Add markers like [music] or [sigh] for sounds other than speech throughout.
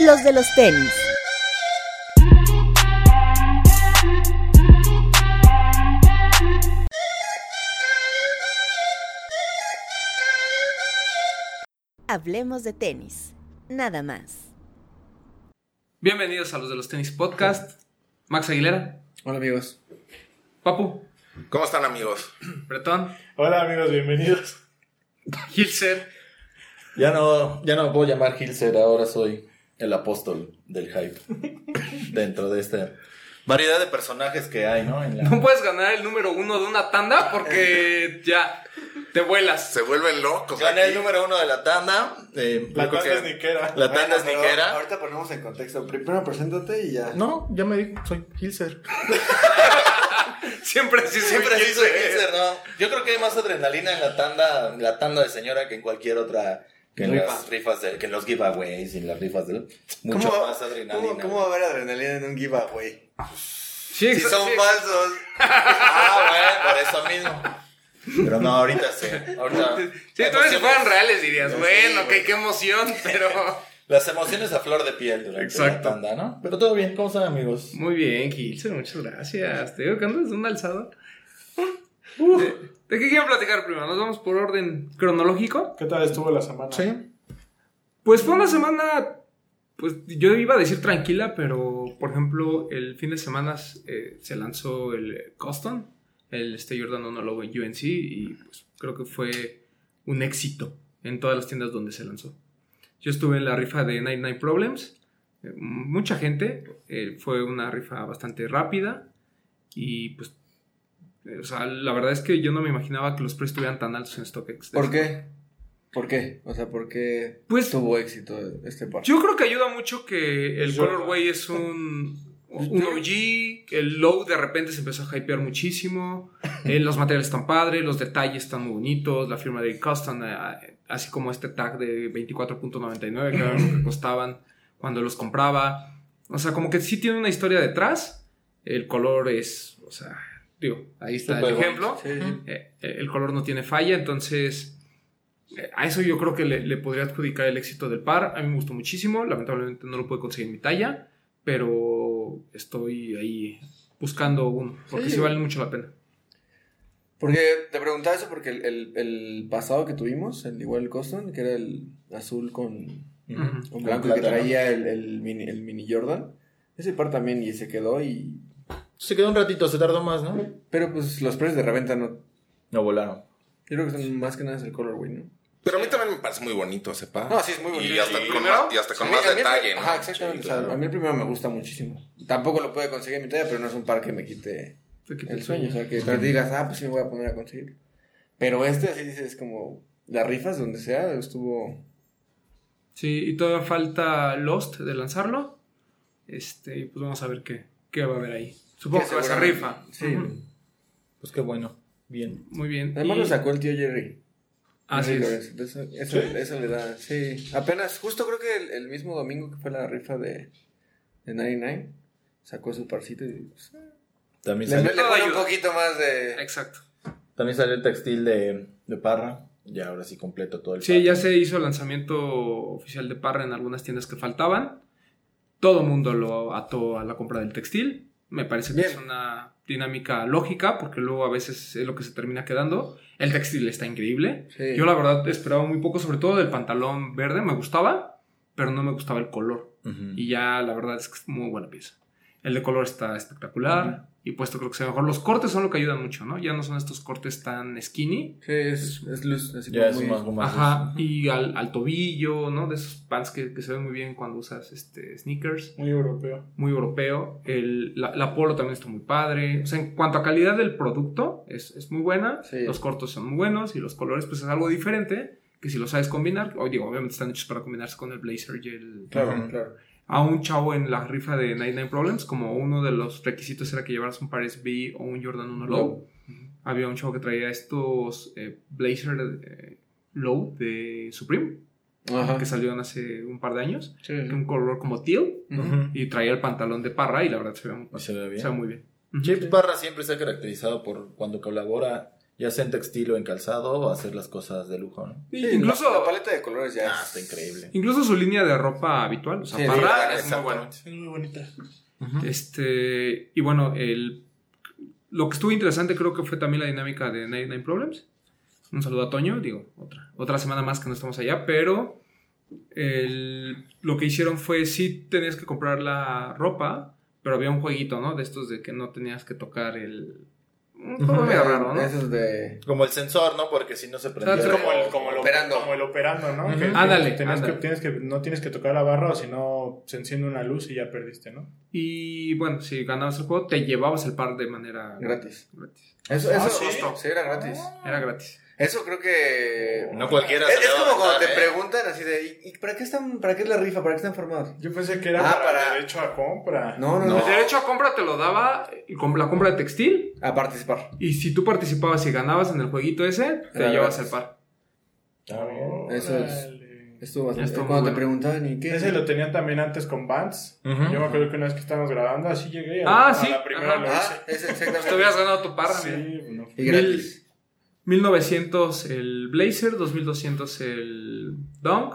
los de los tenis. Hablemos de tenis, nada más. Bienvenidos a los de los tenis podcast. Max Aguilera, Hola amigos. Papu, ¿Cómo están amigos? Bretón, Hola amigos, bienvenidos. Gilser. Ya no, ya no me puedo llamar Hilser, ahora soy el apóstol del hype. [laughs] Dentro de esta variedad de personajes que hay, ¿no? En la- No puedes ganar el número uno de una tanda porque [laughs] ya te vuelas. Se vuelven locos. Gané aquí. el número uno de la tanda. eh, La tanda que- es niquera. La tanda es niquera. Ahorita ponemos en contexto. Primero preséntate y ya. No, ya me dijo, soy Hilser. [laughs] Siempre sí soy Siempre sí soy. Hilser, ¿no? Yo creo que hay más adrenalina en la tanda, en la tanda de señora que en cualquier otra. Que en Rifa. las rifas, de, que los giveaways y las rifas de. Mucho ¿Cómo, más adrenalina. ¿cómo, ¿Cómo va a haber adrenalina en un giveaway? Sí, Si son sí. falsos. Ah, bueno, por eso mismo. Pero no, ahorita sí. Ahorita. Sí, tú si fueran reales dirías, Sí, bueno, güey. qué, qué emoción, [laughs] pero... Las emociones a flor de piel durante Exacto. la tanda, ¿no? Pero todo bien, ¿cómo están, amigos? Muy bien, Gilser, muchas gracias. Te digo que andas de un alzado. ¿De, de qué quieren platicar primero? ¿Nos vamos por orden cronológico? ¿Qué tal estuvo la semana? Sí. Pues fue una semana, pues yo iba a decir tranquila, pero por ejemplo, el fin de semana eh, se lanzó el Custom, el este Jordan 1 Logo en UNC, y pues creo que fue un éxito en todas las tiendas donde se lanzó. Yo estuve en la rifa de 99 Problems, eh, mucha gente, eh, fue una rifa bastante rápida, y pues, eh, o sea, la verdad es que yo no me imaginaba que los precios estuvieran tan altos en StockX. ¿Por qué? ¿Por qué? O sea, ¿por qué Pues tuvo éxito este par? Yo creo que ayuda mucho que el Yo- colorway es un, un OG, el low de repente se empezó a hypear muchísimo, [laughs] eh, los materiales están padres, los detalles están muy bonitos, la firma de custom, eh, así como este tag de 24.99 que era lo que costaban cuando los compraba. O sea, como que sí tiene una historia detrás, el color es, o sea, digo, ahí está el Súper ejemplo. Sí, sí. Eh, eh, el color no tiene falla, entonces eh, a eso yo creo que le, le podría adjudicar el éxito del par. A mí me gustó muchísimo, lamentablemente no lo puedo conseguir en mi talla, pero estoy ahí buscando uno, porque sí, Sí. vale mucho la pena. Porque te preguntaba eso porque el, el, el pasado que tuvimos, el igual el Custom, que era el azul con, con blanco que traía el, el, mini, el mini Jordan, ese par también y se quedó y... Se quedó un ratito, se tardó más, ¿no? Pero pues los precios de reventa no... No volaron. Yo creo que son más que nada es el colorway, ¿no? Pero a mí también me parece muy bonito ese par. No, sí, es muy bonito. Y hasta Sí. con, ¿Primero? más, y hasta con mí- más detalle, ¿no? Ajá, exactamente. Sí, O sea, claro. a mí el primero me gusta muchísimo. Tampoco lo puedo conseguir en mi talla, pero no es un par que me quite el sueño. O sea, que te digas, ah, pues sí me voy a poner a conseguir. Pero este, así dices, como las rifas, donde sea, estuvo. Sí, y todavía falta Lost de lanzarlo. Este, y pues vamos a ver qué, qué va a haber ahí. Supongo que, va a ser rifa. Sí. Pues qué bueno. Bien. Muy bien. Además Y- lo sacó el tío Jerry. Es. Lorenzo. Eso, eso, eso le da. Sí. Apenas, justo creo que el, el mismo domingo que fue la rifa de, de 99, sacó su parcito y. pues, También le, salió, le pone un poquito más de. Exacto. también salió el textil de, de Parra. Ya ahora sí completo todo el Sí, pack. ya se hizo el lanzamiento oficial de Parra en algunas tiendas que faltaban. Todo el mundo lo ató a la compra del textil. Me parece que Bien. es una dinámica lógica porque luego a veces es lo que se termina quedando. El textil está increíble. Sí. Yo la verdad esperaba muy poco, sobre todo del pantalón verde. Me gustaba, pero no me gustaba el color. Y ya la verdad es que es muy buena pieza. El de color está espectacular. Y puesto creo que se ve mejor. Los cortes son lo que ayudan mucho, ¿no? Ya no son estos cortes tan skinny. Sí, es, es luz. Así Ya como es muy- más gomas. Ajá, y al, al tobillo, ¿no? De esos pants que, que se ven muy bien cuando usas este, sneakers. Muy europeo. Muy europeo. El, la, la polo también está muy padre. O sea, en cuanto a calidad del producto, es, es muy buena. Sí. Los cortos son muy buenos y los colores, pues es algo diferente. Que si lo sabes combinar, o digo, obviamente están hechos para combinarse con el blazer y el. Claro, Ujú. claro. A un chavo en la rifa de 99 Problems, como uno de los requisitos era que llevaras un Paris B o un Jordan 1 Low. Había un chavo que traía estos eh, blazer eh, low de Supreme que salieron hace un par de años, Sí, un color como teal, y traía el pantalón de parra y la verdad se ve, muy- Y se ve bien. se ve muy bien. Chips Parra siempre se ha caracterizado por cuando colabora Ya sea en textil o en calzado, hacer las cosas de lujo, ¿no? Sí, incluso, la, la paleta de colores ya Ah, es- está increíble. incluso su línea de ropa habitual, o sea, Sí, Parra sí, es muy buena. Es muy bonita. Este, y bueno, el, lo que estuvo interesante creo que fue también la dinámica de Nine, Nine Problems. Un saludo a Toño, digo, otra, otra semana más que no estamos allá, pero el- lo que hicieron fue sí tenías que comprar la ropa, pero había un jueguito, ¿no? De estos de que no tenías que tocar el... Un medio raro, ¿no? Eso es de... Como el sensor, ¿no? Porque si no se prendía. O sea, Es como el, como el Operando. Como el operando, ¿no? Que Ándale, tienes ándale. Que, tienes que, no tienes que tocar la barra o si no se enciende una luz y ya perdiste, ¿no? Y bueno, si ganabas el juego, te llevabas el par de manera Gratis. gratis. Eso, Ah, eso ¿sí? sí, era gratis. Era gratis. Eso creo que... No cualquiera Es, a como cuando te ¿eh? preguntan así de, ¿y para qué están, para qué es la rifa? ¿Para qué están formados? Yo pensé que era Ah, para, para- derecho a compra. No, no, No. no. El derecho a compra te lo daba eh, la compra de textil. A participar. Y si tú participabas y ganabas en el jueguito ese, te Era llevas gratis. el par. Está bien. Eso es-. Estuvo bastante... estuvo cuando bueno. te preguntaban, ¿y qué? Ese lo tenían también antes con Vans. Yo me acuerdo que una vez que estábamos grabando, así llegué. A, Ah, a sí, la primera lo Ah, hice. ese, exactamente. Te ganado tu par. Sí, no. Y gratis. 1900 el blazer, 2200 el dunk,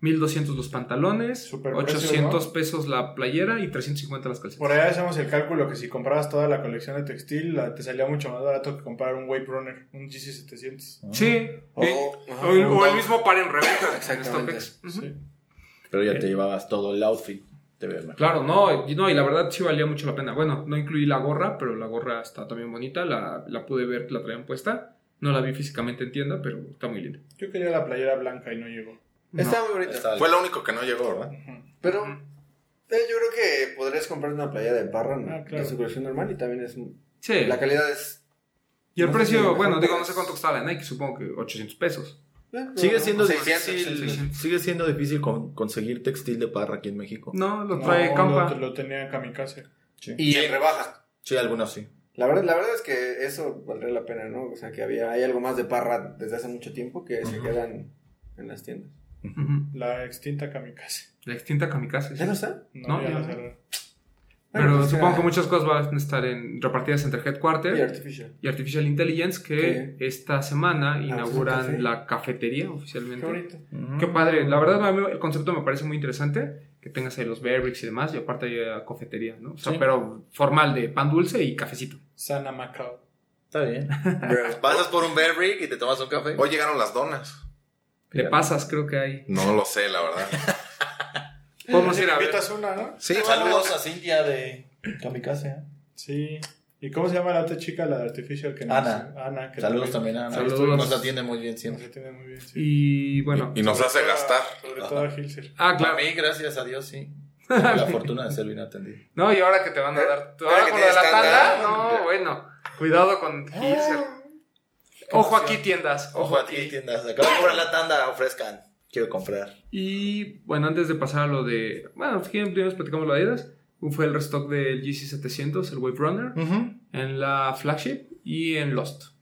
1200 los pantalones, Super 800 precio, ¿no? pesos la playera y 350 las calcetas. Por allá hacemos el cálculo que si comprabas toda la colección de textil, la- te salía mucho más barato que comprar un Wave Runner, un GC700. Sí. O- eh, ajá, o, el, o mismo par en reventa. en Exactamente. Sí. Pero ya te llevabas todo el outfit. Te mejor. Claro, no, y no, y la verdad sí valía mucho la pena. Bueno, no incluí la gorra, pero la gorra está también bonita, la, la pude ver que la traían puesta. No la vi físicamente en tienda, pero está muy linda. Yo quería la playera blanca y no llegó. Está muy bonita. Está- Fue lo único que no llegó, ¿verdad? Pero eh, yo creo que podrías comprar una playa de Parra ¿no? Ah, claro. su colección normal y también es... Sí. La calidad es... Y el no precio, si bueno, digo, no sé cuánto costaba la Nike, supongo que 800 pesos. eh, Sigue no, siendo 600, difícil, 600. sigue siendo difícil con- conseguir textil de parra aquí en México. No, lo trae No, Campa. Lo, lo tenía en Kamikaze. Sí. Y en rebajas. Sí, algunos sí. La verdad, la verdad es que eso valdría la pena, ¿no? O sea, que había, hay algo más de Parra desde hace mucho tiempo que se quedan en las tiendas. Ujú. La extinta Kamikaze. La extinta Kamikaze. ¿Ya no está? No, No, ya no. cerraron. Pero Bueno, pues, supongo que muchas cosas van a estar en, repartidas entre Headquarter Y Artificial. y Artificial Intelligence, que esta semana inauguran café. la cafetería Qué oficialmente. bonito. Qué padre. La verdad, a mí el concepto me parece muy interesante. Que tengas ahí los Bearbricks y demás, y aparte hay la cafetería, ¿no? O sea, Sí. pero formal de pan dulce y cafecito. Sana Macao. Está bien. Pasas por un Bear Brick y te tomas un café. Hoy llegaron las donas. Le pasas, creo que hay. No lo sé, la verdad. Podemos ir a ver. Invitas una, ¿no? Sí, Saludos a Cintia de Kamikaze. ¿eh? Sí. ¿Y cómo se llama la otra chica, la de Artificial? Que nos- Ana. Ana. Que Saludos también a Ana. Saludos. Nos atiende muy bien Nos siempre. atiende muy bien, sí. Y bueno. Y nos hace a- gastar. Sobre todo a Hilser. Ah, A claro. mí, gracias a Dios, sí. [laughs] Tengo la fortuna de ser bien atendido. No, y ahora que te van a dar. Ahora Ahora que con lo de la tanda. No, bueno. Cuidado con Hilser. Ojo aquí, tiendas. Ojo a ti, tiendas. Acabo de comprar la tanda, ofrezcan. Quiero comprar. Y bueno, antes de pasar a lo de. Bueno, si quieren, primero platicamos lo de Adidas. Fue el restock del GC700, el Wave Runner, en la flagship y en Lost.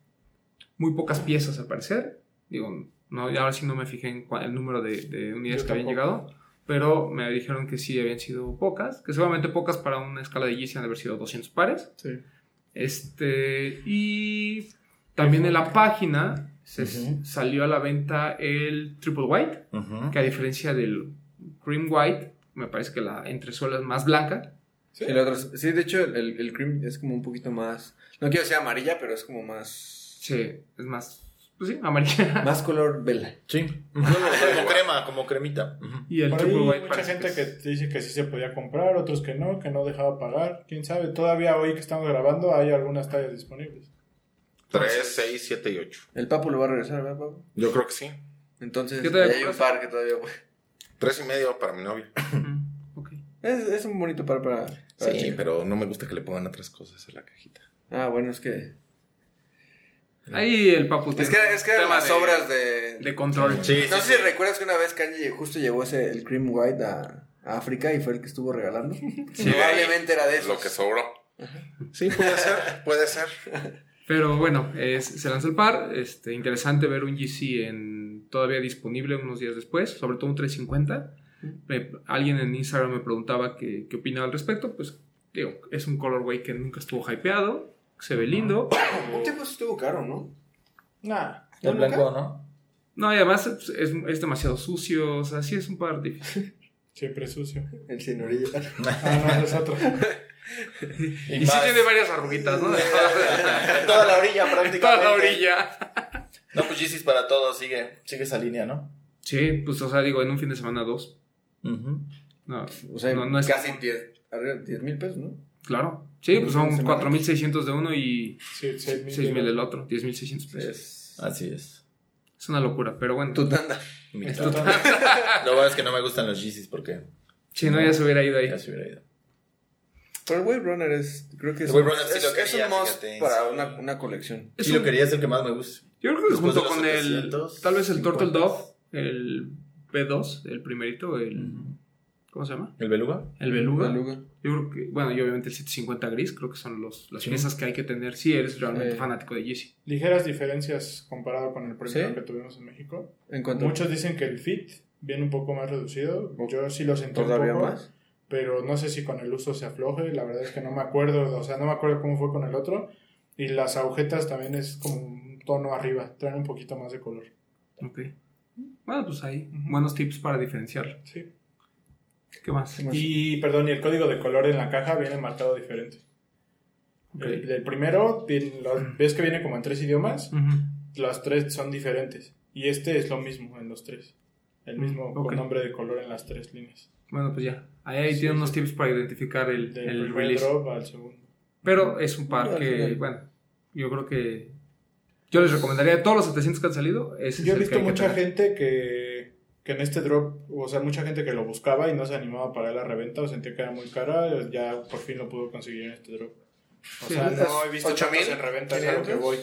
Muy pocas piezas al parecer. Digo, no, ahora sí no me fijé en el número de, de unidades Yo que habían llegado. Pero me dijeron que sí habían sido pocas. Que seguramente pocas para una escala de GC han de haber sido 200 pares. Sí. Este, y también en la página se salió a la venta el Triple White, que a diferencia del Cream White, me parece que la entresuela es más blanca. Sí, el otro sí, de hecho, el, el cream es como un poquito más. No quiero decir amarilla, pero es como más. Sí, es más, pues sí, amarilla. [laughs] Más color vela. Sí. como crema, como cremita. Y el Por ahí White mucha gente que es- te dice que sí se podía comprar, otros que no, que no dejaba pagar. Quién sabe, todavía hoy que estamos grabando hay algunas tallas disponibles. 3, 6, 7 y 8. El Papu lo va a regresar, ¿verdad, Papu? Yo creo que sí. Entonces, ¿Qué todavía ya hay un par que todavía. Tres y medio para mi novia. Ujú, ok. Es, es un bonito par para. para Sí, chica. pero no me gusta que le pongan otras cosas en la cajita. Ah, bueno, es que. Ahí el papu Es tiene que, es que eran las de- obras de. de control. Sí, no sí, sé si recuerdas que una vez Kanye justo llevó ese, el Cream White a, a África y fue el que estuvo regalando. [laughs] Probablemente era de eso. Lo que sobró. Sí, puede ser, puede ser. Pero bueno, es- se lanzó el par. Este, interesante ver un GC en, todavía disponible unos días después, sobre todo un 350. Me- alguien en Instagram me preguntaba qué, qué opinaba al respecto. Pues digo, es un colorway que nunca estuvo hypeado, se ve lindo. Un tiempo estuvo caro, ¿no? Nah. El ¿no, blanco? ¿no? No, y además es, es- es demasiado sucio. O sea, sí es un par difícil. [laughs] Siempre sucio. El sin orilla. [laughs] Ah, no, es otro. [laughs] Y, sí tiene varias arruguitas, ¿no? Toda la orilla prácticamente. Toda la orilla. No, pues Yeezys para todos, sigue, sigue esa línea, ¿no? Sí, pues, o sea, digo, en un fin de semana dos. Ujú. No, O sea, no, no es casi 10 arriba de 10 mil pesos, ¿no? Claro. Sí, pues son Semana. 4.600 de uno y Sí, seis mil 6.000 del otro. 10.600 pesos. Es Así es. Es una locura, pero bueno. tu tanda. Mi Es [laughs] Lo bueno es que no me gustan los Yeezys porque Si no, ya se hubiera ido ahí. ya se hubiera ido. Pero el Wave Runner es, creo que es, El Wave Runner sí es, lo es quería, un must fíjate, para sí. una, una colección. Es Sí, un- lo quería, es el que más me gusta. Yo creo que Después junto con el. 700, Tal vez el Turtle 50. Dove, el B2, el primerito, el. ¿Cómo se llama? ¿El beluga? El Beluga. Beluga. Yo creo que. Bueno, y obviamente el 750 gris, creo que son los, las Sí. piezas que hay que tener si eres realmente Sí. fanático de Yeezy. Ligeras diferencias comparado con el primero ¿Sí? que tuvimos en México. En cuanto Muchos dicen que el fit viene un poco más reducido. Yo sí lo sentí un todavía poco. más. pero no sé si con el uso se afloje, la verdad es que no me acuerdo, o sea, no me acuerdo cómo fue con el otro. Y las agujetas también es como tono arriba, traen un poquito más de color. Ok. Bueno, pues ahí. Ujú. Buenos tips para diferenciarlo. Sí. ¿Qué más? ¿Qué más? Y, perdón, y el código de color en la caja viene marcado diferente. Ok. El, el primero, viene- lo- ves que viene como en tres idiomas, Ujú. los tres son diferentes. Y este es lo mismo en los tres. El mismo Mm, con nombre de color en las tres líneas. Bueno, pues ya. Ahí, ahí Sí, tienen sí. unos tips para identificar el, Del el primer release. drop al segundo. Pero es un par que, bueno, yo creo que. Yo les recomendaría de todos los 700 que han salido. Ese Yo he visto que hay que mucha gente que, que en este drop, o sea, mucha gente que lo buscaba y no se animaba a pagar la reventa o sentía que era muy cara, ya por fin lo pudo conseguir en este drop. O Sí, sea, ¿estas no he visto ocho tantos mil? en reventa, es a lo que voy.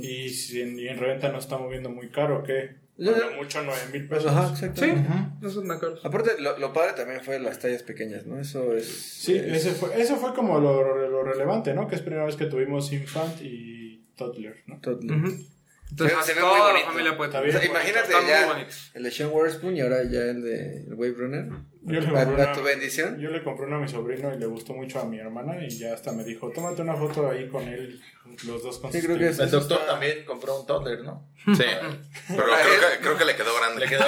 Y si en, y en reventa no está moviendo muy caro, ¿qué? Yo- Cuando mucho 9 mil pesos. Ajá, exacto. Sí, Ajá. no son tan caros. Aparte, lo, lo padre también fue las tallas pequeñas, ¿no? Eso es. Sí, es- ese fue, eso fue como lo, lo relevante, ¿no? Que es primera vez que tuvimos Infant y Toddler, ¿no? Ujú. Entonces, Se- se ve muy la familia puede O sea, imagínate ya el de Sean Waterspoon y ahora ya el de el Wave Runner. Yo le, una, tu bendición. yo le compré uno a mi sobrino y le gustó mucho a mi hermana y ya hasta me dijo, tómate una foto ahí con él, los dos con Sí, creo que tenis". es- El doctor está- también compró un toddler, ¿no? Sí. Pero creo que, creo que le quedó grande. Le quedó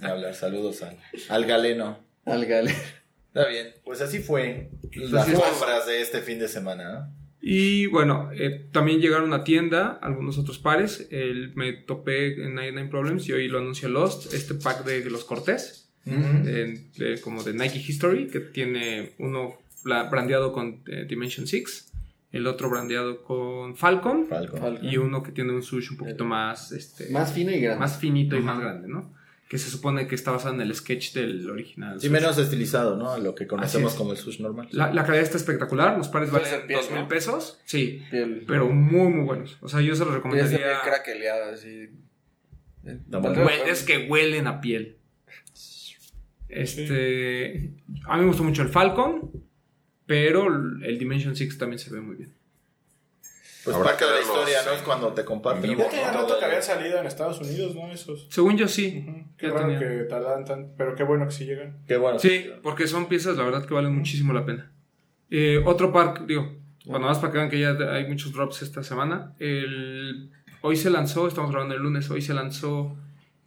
Ni hablar, saludos al, al galeno. Al Gale. Está bien, pues así fue las Así es. compras de este fin de semana, ¿no? Y bueno, eh, también llegaron a tienda algunos otros pares. El, me topé en 99 Problems y hoy lo anuncia Lost, este pack de los Cortés, de- como de Nike History, que tiene uno brandeado con eh, Dimension 6, el otro brandeado con Falcon, Falcon. Falcon. y uno que tiene un sush un poquito más, este, Más fino y grande. más finito y más grande, ¿no? Que se supone que está basado en el sketch del original. Sí, sush. menos estilizado, ¿no? A lo que conocemos como el sush normal. La, la calidad está espectacular, los pares valen dos mil ¿no? pesos, sí, Piel. pero muy muy buenos. O sea, yo se los recomendaría. craqueleada, No, Hue- es que huelen a piel. Este. A mí me gustó mucho el Falcon, pero el Dimension 6 también se ve muy bien. Pues Habrá parte que de la historia, ¿no? Es cuando te comparten tenía todo rato que habían salido en Estados Unidos, ¿no? Esos. Según yo sí. Ujú. Qué raro tenía. que tardan tan... Pero qué bueno que sí llegan. Qué bueno. Sí, porque son piezas, la verdad, que valen muchísimo la pena. Eh, otro par, digo, bueno, más para que vean que ya hay muchos drops esta semana. El, hoy se lanzó, estamos grabando el lunes, hoy se lanzó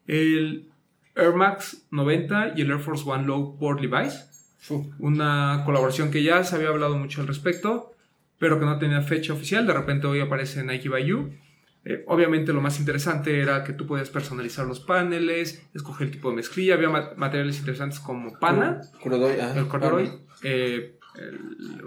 el Air Max 90 y el Air Force One Low por Levi's. Una colaboración que ya se había hablado mucho al respecto, pero que no tenía fecha oficial. De repente hoy aparece Nike by You. Eh, obviamente lo más interesante era que tú podías personalizar los paneles, escoger el tipo de mezclilla. Había ma- materiales interesantes como pana, ajá. el corduroy, eh,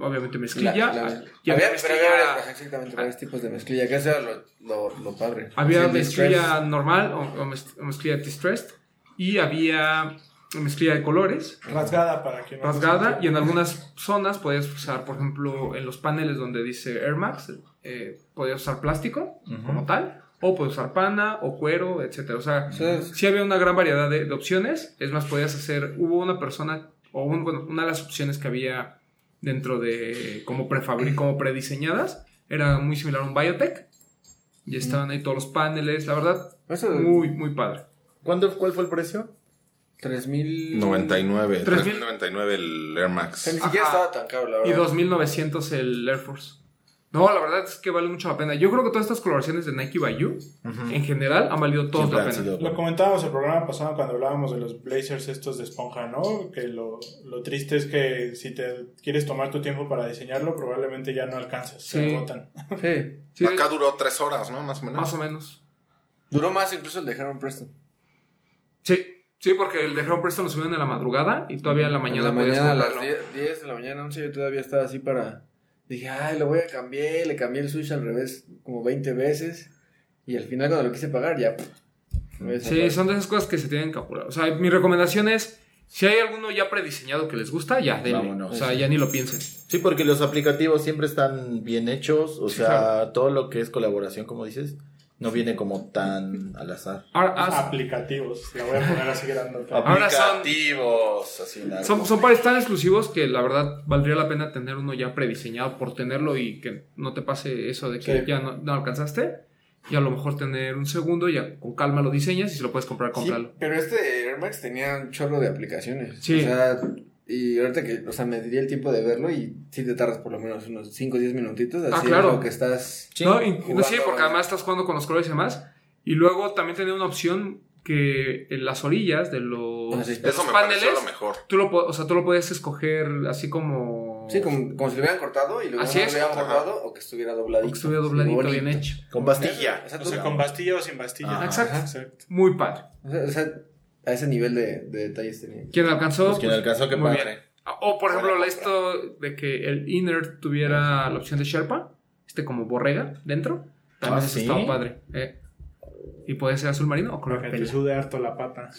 obviamente La- mezclilla. la- y había, había había mezclilla, varias, exactamente, varios tipos de mezclilla. Que eso era lo, lo, lo padre. había mezclilla normal o, o mezclilla distressed y había mezclilla de colores. Rasgada para que no... rasgada y en algunas zonas podías usar, por ejemplo, en los paneles donde dice Air Max, eh, podías usar plástico como tal, o puedes usar pana o cuero, etcétera. O sea, es- sí había una gran variedad de, de opciones. Es más, podías hacer, hubo una persona, o un- bueno, una de las opciones que había dentro de como prefabri como prediseñadas, era muy similar a un Biotech. Y estaban ahí todos los paneles, la verdad, Eso muy, muy padre. ¿Cuándo, ¿Cuál fue el precio? 3000. 99. 3,000. 3099 el Air Max. ni siquiera estaba tan caro, la Y verdad. 2900 el Air Force. No, la verdad es que vale mucho la pena. Yo creo que todas estas colaboraciones de Nike by You, en general, han valido Siempre la pena. sido- Lo comentábamos el programa pasado cuando hablábamos de los blazers estos de esponja, ¿no? Que lo, lo triste es que si te quieres tomar tu tiempo para diseñarlo, probablemente ya no alcanzas, se agotan. Sí. [laughs] Sí, Acá duró tres horas, ¿no? Más o menos. más o menos. Duró más incluso el de Heron Preston. Sí, sí, porque el de Heron Preston lo subieron en la madrugada y todavía en la mañana en la mañana a las comprarlo. 10, 10 de la mañana, 11, yo todavía estaba así para... Dije, ay, lo voy a cambiar, le cambié el switch al revés como 20 veces. Y al final cuando lo quise pagar ya... Sí, son de esas cosas que se tienen que apurar. O sea, mi recomendación es, si hay alguno ya prediseñado que les gusta, ya, denle. Vámonos. O sea, ya ni lo piensen. Sí, porque los aplicativos siempre están bien hechos. O Sí, sea, claro. todo lo que es colaboración, como dices, no viene como tan al azar. Ahora, ah, Aplicativos, la voy a poner así grande. Ahora son- Aplicativos, así largo. son, son pares tan exclusivos que la verdad valdría la pena tener uno ya prediseñado por tenerlo y que no te pase eso de que Sí. ya no, no alcanzaste. Y a lo mejor tener un segundo, ya con calma lo diseñas y si lo puedes comprar, Sí, cómpralo. pero este Air Max tenía un chorro de aplicaciones. Sí. O sea, y ahorita que, o sea, me diría el tiempo de verlo y sí te tardas por lo menos unos 5 o 10 minutitos. Así Ah, claro. lo que estás... No, y- jugando, sí, porque además estás jugando con los colores y demás. Y luego también tenía una opción que en las orillas de los, Ah, sí. de Eso los me paneles, lo mejor. tú lo, o sea, tú lo puedes escoger así como... Sí, como, como si lo hubieran cortado y luego Así no es. lo hubieran Ajá. bordado o que estuviera dobladito. o que estuviera dobladito, bien hecho. Con pastilla. O sea, O sea, con bastilla o sin bastilla. Ah, exacto. Exacto. Muy padre. o sea, o sea, a ese nivel de, de detalles tenía. ¿Quién alcanzó? Pues quien alcanzó, qué muy padre. bien. O por ejemplo, esto de que el inner tuviera la opción de Sherpa, este como borrega dentro, también Ah, ¿sí? estaba padre. eh. Y puede ser azul marino o color Para que te sude harto la pata.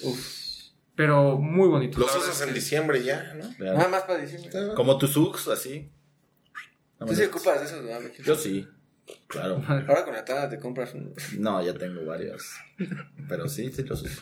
Pero muy bonito. Los usas en que- diciembre ya, ¿no? Claro. Nada más para diciembre. Como tus Ux, así. Tú sí ocupas de esos, ¿no? Yo sí, claro. Ahora con la tana te compras un... No, ya tengo varios. Pero sí, sí los uso.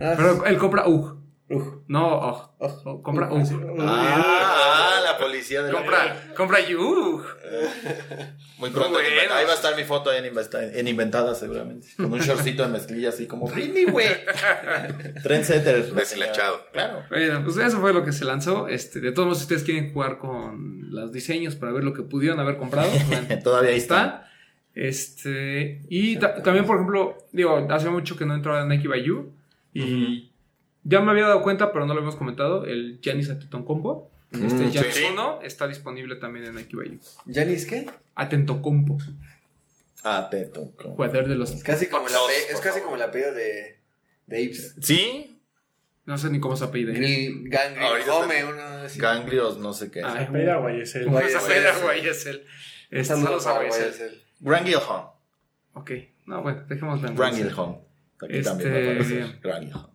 Ah, Pero él compra UG. uf. No, OG. Oh. Compra Uh, UG. Ah, la policía de la... Compra, compra UG. [laughs] Muy pronto. Muy en- bueno. Ahí va a estar mi foto en, inventa- en Inventada seguramente. Con un [laughs] shortcito de mezclilla así como Britney, güey. [laughs] Trendsetter. Deshilachado. Claro. Bueno, pues eso fue lo que se lanzó. Este, de todos modos, si ustedes quieren jugar con los diseños para ver lo que pudieron haber comprado, bueno, Todavía ahí está. está. Este, y ta- también, por ejemplo, digo, hace mucho que no entraba en Nike by You. Y ya me había dado cuenta, pero no lo habíamos comentado. El Janis Atentocompo. Este Mm, Janis sí. 1 está disponible también en You. ¿Janis qué? Atentocompo. Ah, te toco. Jugador de los. Es casi como es casi el apellido de, de Ips. ¿Sí? No sé ni cómo se apellida. Home, uno así. Ganglios, no sé qué. Ay, Espera, güey, es el. Güey, Esa güey, pena, ese. güey, es el. Este, Saludos a para Güey, es el- Guayacel. Grangilhom. Ok. No, bueno, dejémoslo en Grangilhom. Aquí Este- también. Grangilhom.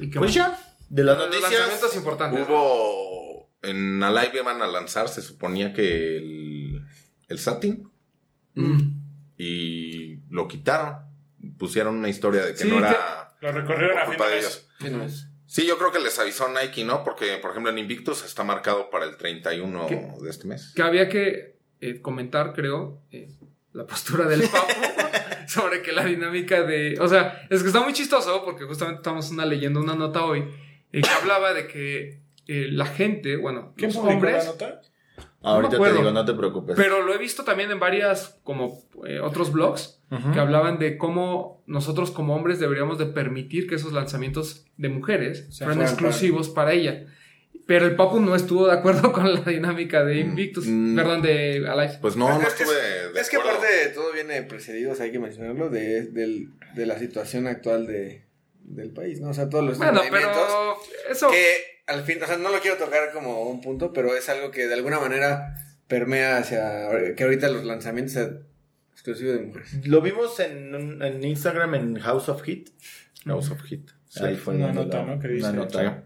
¿Y qué Pues más? ya. De las noticias. lanzamientos importantes. ¿no? Hubo. En Alive iban a lanzar, se suponía que el. El Satin. Mm. Y lo quitaron. Pusieron una historia de que Sí, no era. Lo recorrieron a culpa de ellos. Sí, yo creo que les avisó Nike, ¿no? Porque, por ejemplo, en Invictus está marcado para el 31 ¿Qué? de este mes. Que había que eh, comentar, creo, eh, la postura del [laughs] Papo [laughs] sobre que la dinámica de. O sea, es que está muy chistoso porque justamente estamos una, leyendo una nota hoy eh, que hablaba de que eh, la gente, bueno, ¿Quién los la hombres. nota? Ahorita te digo, no te preocupes. Pero lo he visto también en varias, como eh, otros blogs, que hablaban de cómo nosotros como hombres deberíamos de permitir que esos lanzamientos de mujeres Se fueran exclusivos para ella. Pero el Papu no estuvo de acuerdo [laughs] con la dinámica de Invictus, Mm. perdón, de Alive. Pues no, no estuve de Es que acuerdo. aparte de todo viene precedido, o sea, hay que mencionarlo, de, del- de la situación actual de, del país, ¿no? O sea, todos los Bueno, pero eso... que al fin, o sea, no lo quiero tocar como un punto, pero es algo que de alguna manera permea hacia que ahorita los lanzamientos sean exclusivos de mujeres. Lo vimos en, en Instagram en House of Hit. House of Hit. Ahí fue una nota, ¿no? Que una dice- nota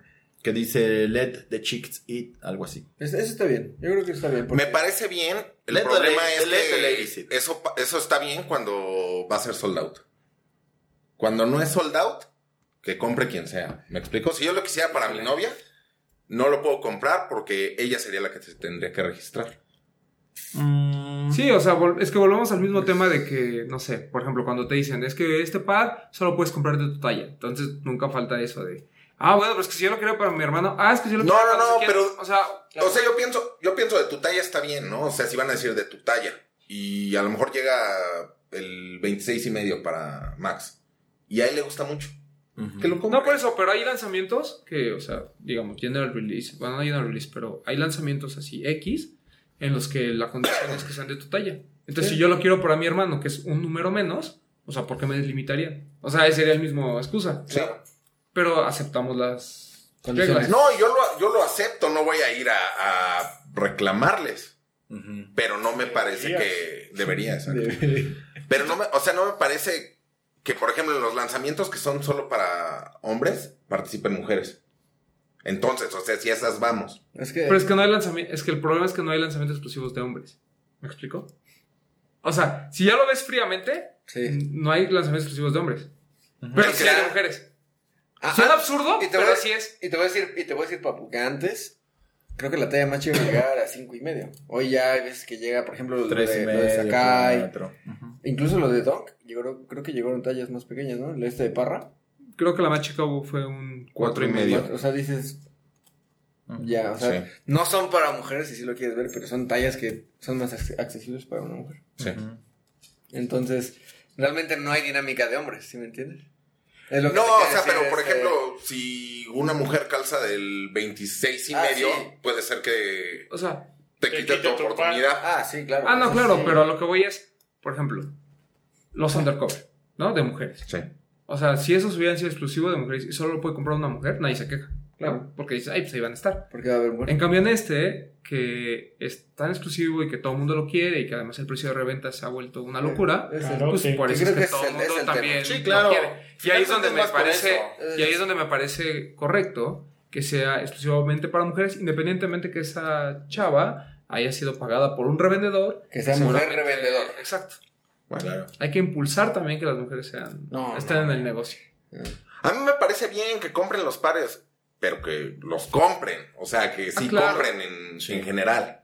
que dice Let the chicks eat, algo así. Es- Eso está bien, yo creo que está bien. porque- Me parece bien. El Let problema es the que eso, eso está bien cuando va a ser sold out. Cuando no es sold out, que compre quien sea. ¿Me explico? Si yo lo quisiera para mi novia, no lo puedo comprar porque ella sería la que se tendría que registrar. Sí, o sea, es que volvemos al mismo tema de que, no sé, por ejemplo, cuando te dicen, es que este pad solo puedes comprar de tu talla. Entonces nunca falta eso de, ah, bueno, pero es que si yo lo quiero para mi hermano, ah, es que si yo lo No, quiero no, para no, quién". pero- O sea, O sea, yo pienso, yo pienso de tu talla está bien, ¿no? O sea, si van a decir de tu talla. y a lo mejor llega el 26 y medio para Max. Y a él le gusta mucho. Que lo. No por eso, pero hay lanzamientos que, o sea, digamos, general release, bueno, no general release, pero hay lanzamientos así X en los que la condición es que sean de tu talla. Entonces, si yo lo quiero para mi hermano, que es un número menos, o sea, ¿por qué me deslimitaría? O sea, ese sería el mismo excusa. Sí. Pero aceptamos las Condiciones. reglas. No, yo lo, yo lo acepto, no voy a ir a, a reclamarles. Pero no me parece que [laughs] debería. Pero no me, o sea, no me parece que, por ejemplo, en los lanzamientos que son solo para hombres, participen mujeres. Entonces, o sea, si esas vamos. Es que, Pero es que no hay lanzamiento, es que el problema es que no hay lanzamientos exclusivos de hombres. ¿Me explico? O sea, si ya lo ves fríamente, Sí. no hay lanzamientos exclusivos de hombres. Pero sí hay de mujeres. Suena absurdo, y te pero voy a- así es. Y te voy a decir, y te voy a decir, papu, que antes, creo que la talla más chiva llegaba a cinco y medio. Hoy ya hay veces que llega, por ejemplo, lo Tres de, y lo de medio. Sakai. cuatro. Incluso lo de Dunk, llegó, creo que llegaron tallas más pequeñas, ¿no? El este de Parra. Creo que la más chica fue un Cuatro y medio. O sea, dices. Ya, o sea, Sí. no son para mujeres, si sí lo quieres ver, pero son tallas que son más ac- accesibles para una mujer. Sí. Entonces, realmente no hay dinámica de hombres, ¿sí me entiendes? Es lo que No, o sea, pero por este, ejemplo, si una mujer calza del 26 y Ah, medio, sí. puede ser que O sea, te Te quite quite tu tu oportunidad. Ah, sí, claro. ah, no, claro, sí. pero a lo que voy es, por ejemplo, los undercover, ¿no? De mujeres. Sí. O sea, si esos hubieran sido exclusivos de mujeres y solo lo puede comprar una mujer, nadie se queja. Claro. Porque dice, ay, pues ahí van a estar. Porque va a haber. En cambio, en este, que es tan exclusivo y que todo el mundo lo quiere y que además el precio de reventa se ha vuelto una locura, Claro. pues sí. por eso es que, todo el mundo también. Sí, lo quiere. Y ahí es donde me parece, y ahí es donde me parece correcto que sea exclusivamente para mujeres, independientemente que esa chava haya sido pagada por un revendedor. Que sea mujer revendedor. Exacto. Bueno, Claro. Hay que impulsar también que las mujeres sean No, estén no, en el no. negocio. A mí me parece bien que compren los pares, pero que los compren. O sea, que sí Ah, claro. compren en, en general.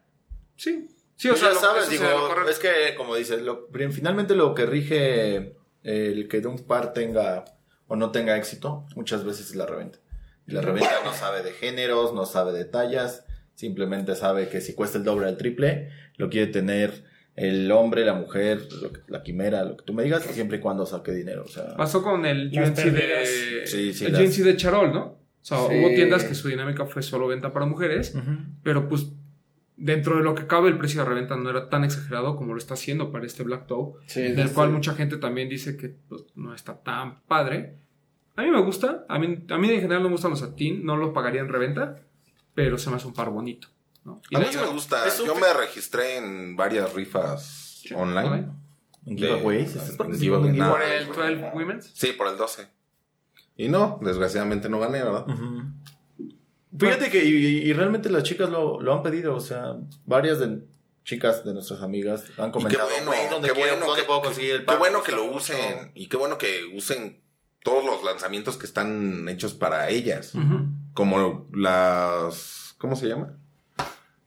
Sí. Sí, o sea, ya lo- sabes, digo, lo es que, como dices, lo, finalmente lo que rige el que de un par tenga o no tenga éxito, muchas veces es la reventa. Y la reventa no sabe de géneros, no sabe de tallas, simplemente sabe que si cuesta el doble al triple, lo quiere tener el hombre, la mujer, lo que- la quimera, lo que tú me digas, siempre y cuando saque dinero. O sea, Pasó con el GNC de. Sí, sí, el las- de Charol, ¿no? O sea, Sí. hubo tiendas que su dinámica fue solo venta para mujeres, pero pues dentro de lo que cabe el precio de reventa no era tan exagerado como lo está haciendo para este Black Toe, Sí, del sí, cual sí. mucha gente también dice que pues, no está tan padre. A mí me gusta, a mí, a mí en general no me gustan los satín, no los pagaría en reventa, pero se me hace un par bonito. ¿no? Y A mí me gusta. Yo me registré en varias rifas online. En De- giveaways, de- ¿estás participando giveaway, en. ¿Por el 12 Women's? Sí, por el 12. Y no, desgraciadamente no gané, ¿verdad? Fíjate que y, y realmente las chicas lo, lo han pedido, o sea, varias de chicas de nuestras amigas han Y qué comentado, bueno, "Güey, ¿dónde, qué quiero- bueno dónde que, puedo conseguir el qué bueno que lo usen mucho". y qué bueno que usen todos los lanzamientos que están hechos para ellas. Como las... ¿Cómo se llama?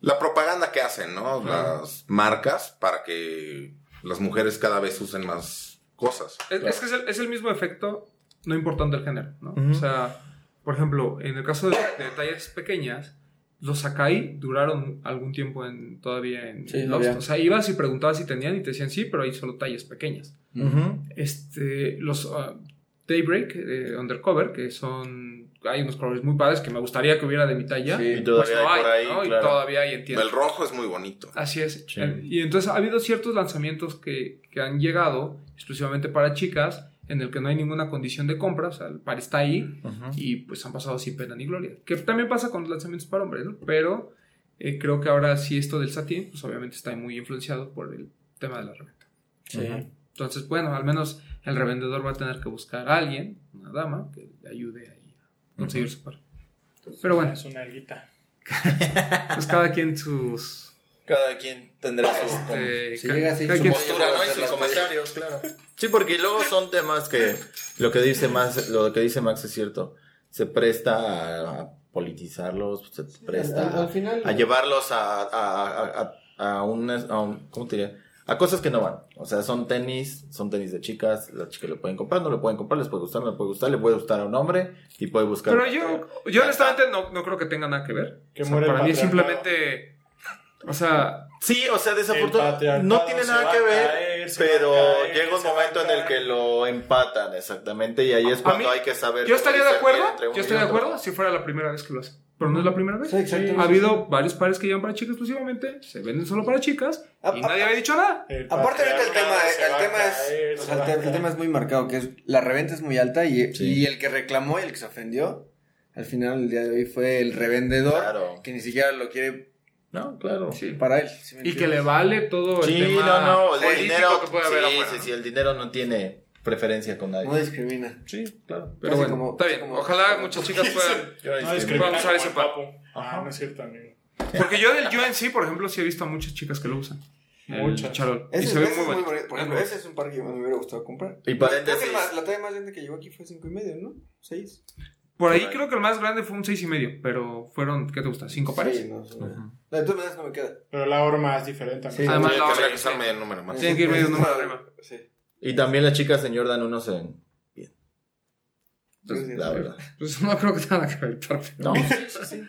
La propaganda que hacen, ¿no? Las marcas para que las mujeres cada vez usen más cosas. Es, es que es el, es el mismo efecto, no importando el género, ¿no? Ujú. O sea, por ejemplo, en el caso de, de tallas pequeñas, los Sakai duraron algún tiempo en, todavía en Sí, Lost. todavía. O sea, ibas y preguntabas si tenían y te decían sí, pero hay solo tallas pequeñas. Ujú. Este, los ah, Daybreak, eh, Undercover, que son... Hay unos colores muy padres que me gustaría que hubiera de mi talla. Sí, Y todavía pues no hay por ahí, ¿no? Y claro. todavía hay en tiendas. El rojo es muy bonito. Así es. Sí. Eh, Y entonces ha habido ciertos lanzamientos que, que han llegado exclusivamente para chicas, en el que no hay ninguna condición de compra, o sea, el par está ahí y pues han pasado sin pena ni gloria. Que también pasa con los lanzamientos para hombres, ¿no? Pero eh, creo que ahora sí esto del satín, pues obviamente está muy influenciado por el tema de la reventa. Sí. Entonces, bueno, al menos el revendedor va a tener que buscar a alguien, una dama, que le ayude ahí a conseguir su par. Pero bueno, Es una alguita. pues cada quien sus... Cada quien tendrá su... Si ca- llega así cada su postura, ¿no? Y sus comentarios, claro. Sí, porque luego son temas que lo que dice Max, lo que dice Max es cierto. Se presta a politizarlos, se presta al- al final- a llevarlos a, a, a, a, a un, a un- ¿cómo te diría? A cosas que no van. O sea, son tenis, son tenis de chicas, las chicas lo pueden comprar, no lo pueden comprar, les puede gustar, no le puede gustar, le puede gustar a un hombre y puede buscar. Pero yo, yo honestamente no, no creo que tenga nada que ver. Que O sea, para mí simplemente O sea, Sí, o sea, desafortunadamente no tiene nada que a ver, caer, pero a caer, llega un a momento en el que lo empatan exactamente y ahí es A cuando mí- hay que saber. yo estaría de acuerdo, yo estaría de acuerdo si fuera la primera vez que lo hacen. Pero no es la primera vez. Sí. Ha habido varios pares que llevan para chicas exclusivamente, se venden solo para chicas y nadie había dicho nada. Aparte ahorita el tema, el a tema caer, es, o sea, el, a te- el caer. tema es muy marcado, que es la reventa es muy alta y, Sí. y el que reclamó y el que se ofendió, al final el día de hoy fue el revendedor Claro. que ni siquiera lo quiere No, claro. Sí. para él. ¿sí me Y que le vale todo el Sí, tema no, no, el dinero. que puede haber sí, afuera, sí, ¿no? sí, el dinero no tiene preferencia con nadie. No discrimina. Sí, claro. Pero Casi bueno, como- está bien. como- Ojalá muchas chicas puedan. Yo no a usar como ese papo. Ah, no es cierto, amigo. Porque yo del UNC, por ejemplo, sí he visto a muchas chicas que lo usan. Muchas. charol. Ese, y se ve muy es muy bonito. bonito. Por ejemplo, ese es un par que me hubiera gustado comprar. Y paréntesis. más- la talla más grande que llegó aquí fue cinco y medio, ¿no? ¿Seis? Por ahí Por ahí. creo que el más grande fue un seis y medio, pero fueron, ¿qué te gusta? ¿Cinco pares? Sí, no, sí. De todas maneras no me queda. Pero la horma es diferente. Sí. Además, la que medio número más. Tienen que ir medio número arriba. Sí. Y también las chicas en Jordan 1 se ven bien. Sí, La sí. verdad. Pues no creo que que ver. pero- No, sí, sí, sí.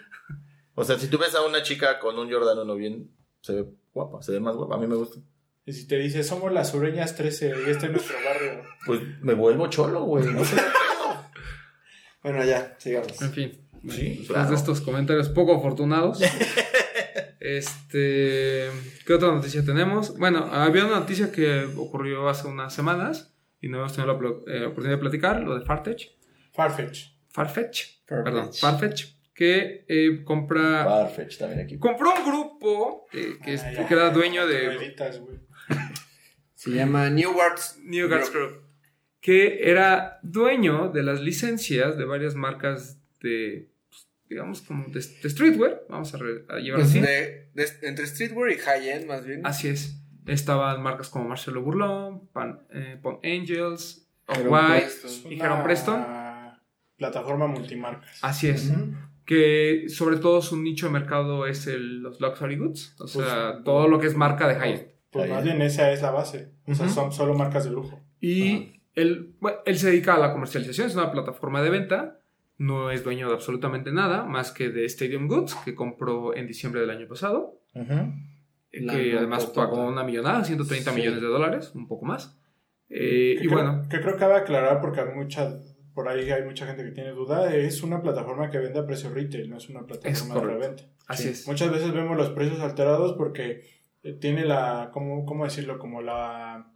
O sea, si tú ves a una chica con un Jordan 1 bien, se ve guapa, se ve más guapa. A mí me gusta. Y si te dice, somos las sureñas 13 y este es nuestro barrio. Pues me vuelvo cholo, güey. No sé. Bueno, ya, sigamos. En fin. Sí, Después claro. de estos comentarios poco afortunados. [laughs] este. ¿Qué otra noticia tenemos? Bueno, había una noticia que ocurrió hace unas semanas y no hemos tenido la eh, oportunidad de platicar, lo de Farfetch. Farfetch. Farfetch. Farfetch. Perdón, Farfetch. Que eh, compra. Farfetch también aquí. Compró un grupo eh, que, es- que era dueño de. Se llama New Words. New Guards Group, que era dueño de las licencias de varias marcas de, pues, digamos, como de, de streetwear, vamos a, re- a Pues así. de, de- entre streetwear y high-end, más bien. Así es. Estaban marcas como Marcelo Burlón, Pan, eh, Pon Angels, White y Heron Preston. Plataforma multimarcas. Así es. Que sobre todo su nicho de mercado es el- los luxury goods, o sea, Pues, todo lo que es marca de high-end. Pues más bien esa es la base. O sea, son solo marcas de lujo. Y él, bueno, él se dedica a la comercialización, es una plataforma de venta, no es dueño de absolutamente nada, más que de Stadium Goods, que compró en diciembre del año pasado, eh, La que además pagó una millonada, 130 Sí. millones de dólares, un poco más. Eh, Que y creo- bueno, Que creo que cabe aclarar porque hay mucha, por ahí hay mucha gente que tiene duda. Es una plataforma que vende a precio retail, no es una Es plataforma de correcto. reventa. así es. Muchas veces vemos los precios alterados porque eh, tiene la, ¿cómo, cómo decirlo? Como la,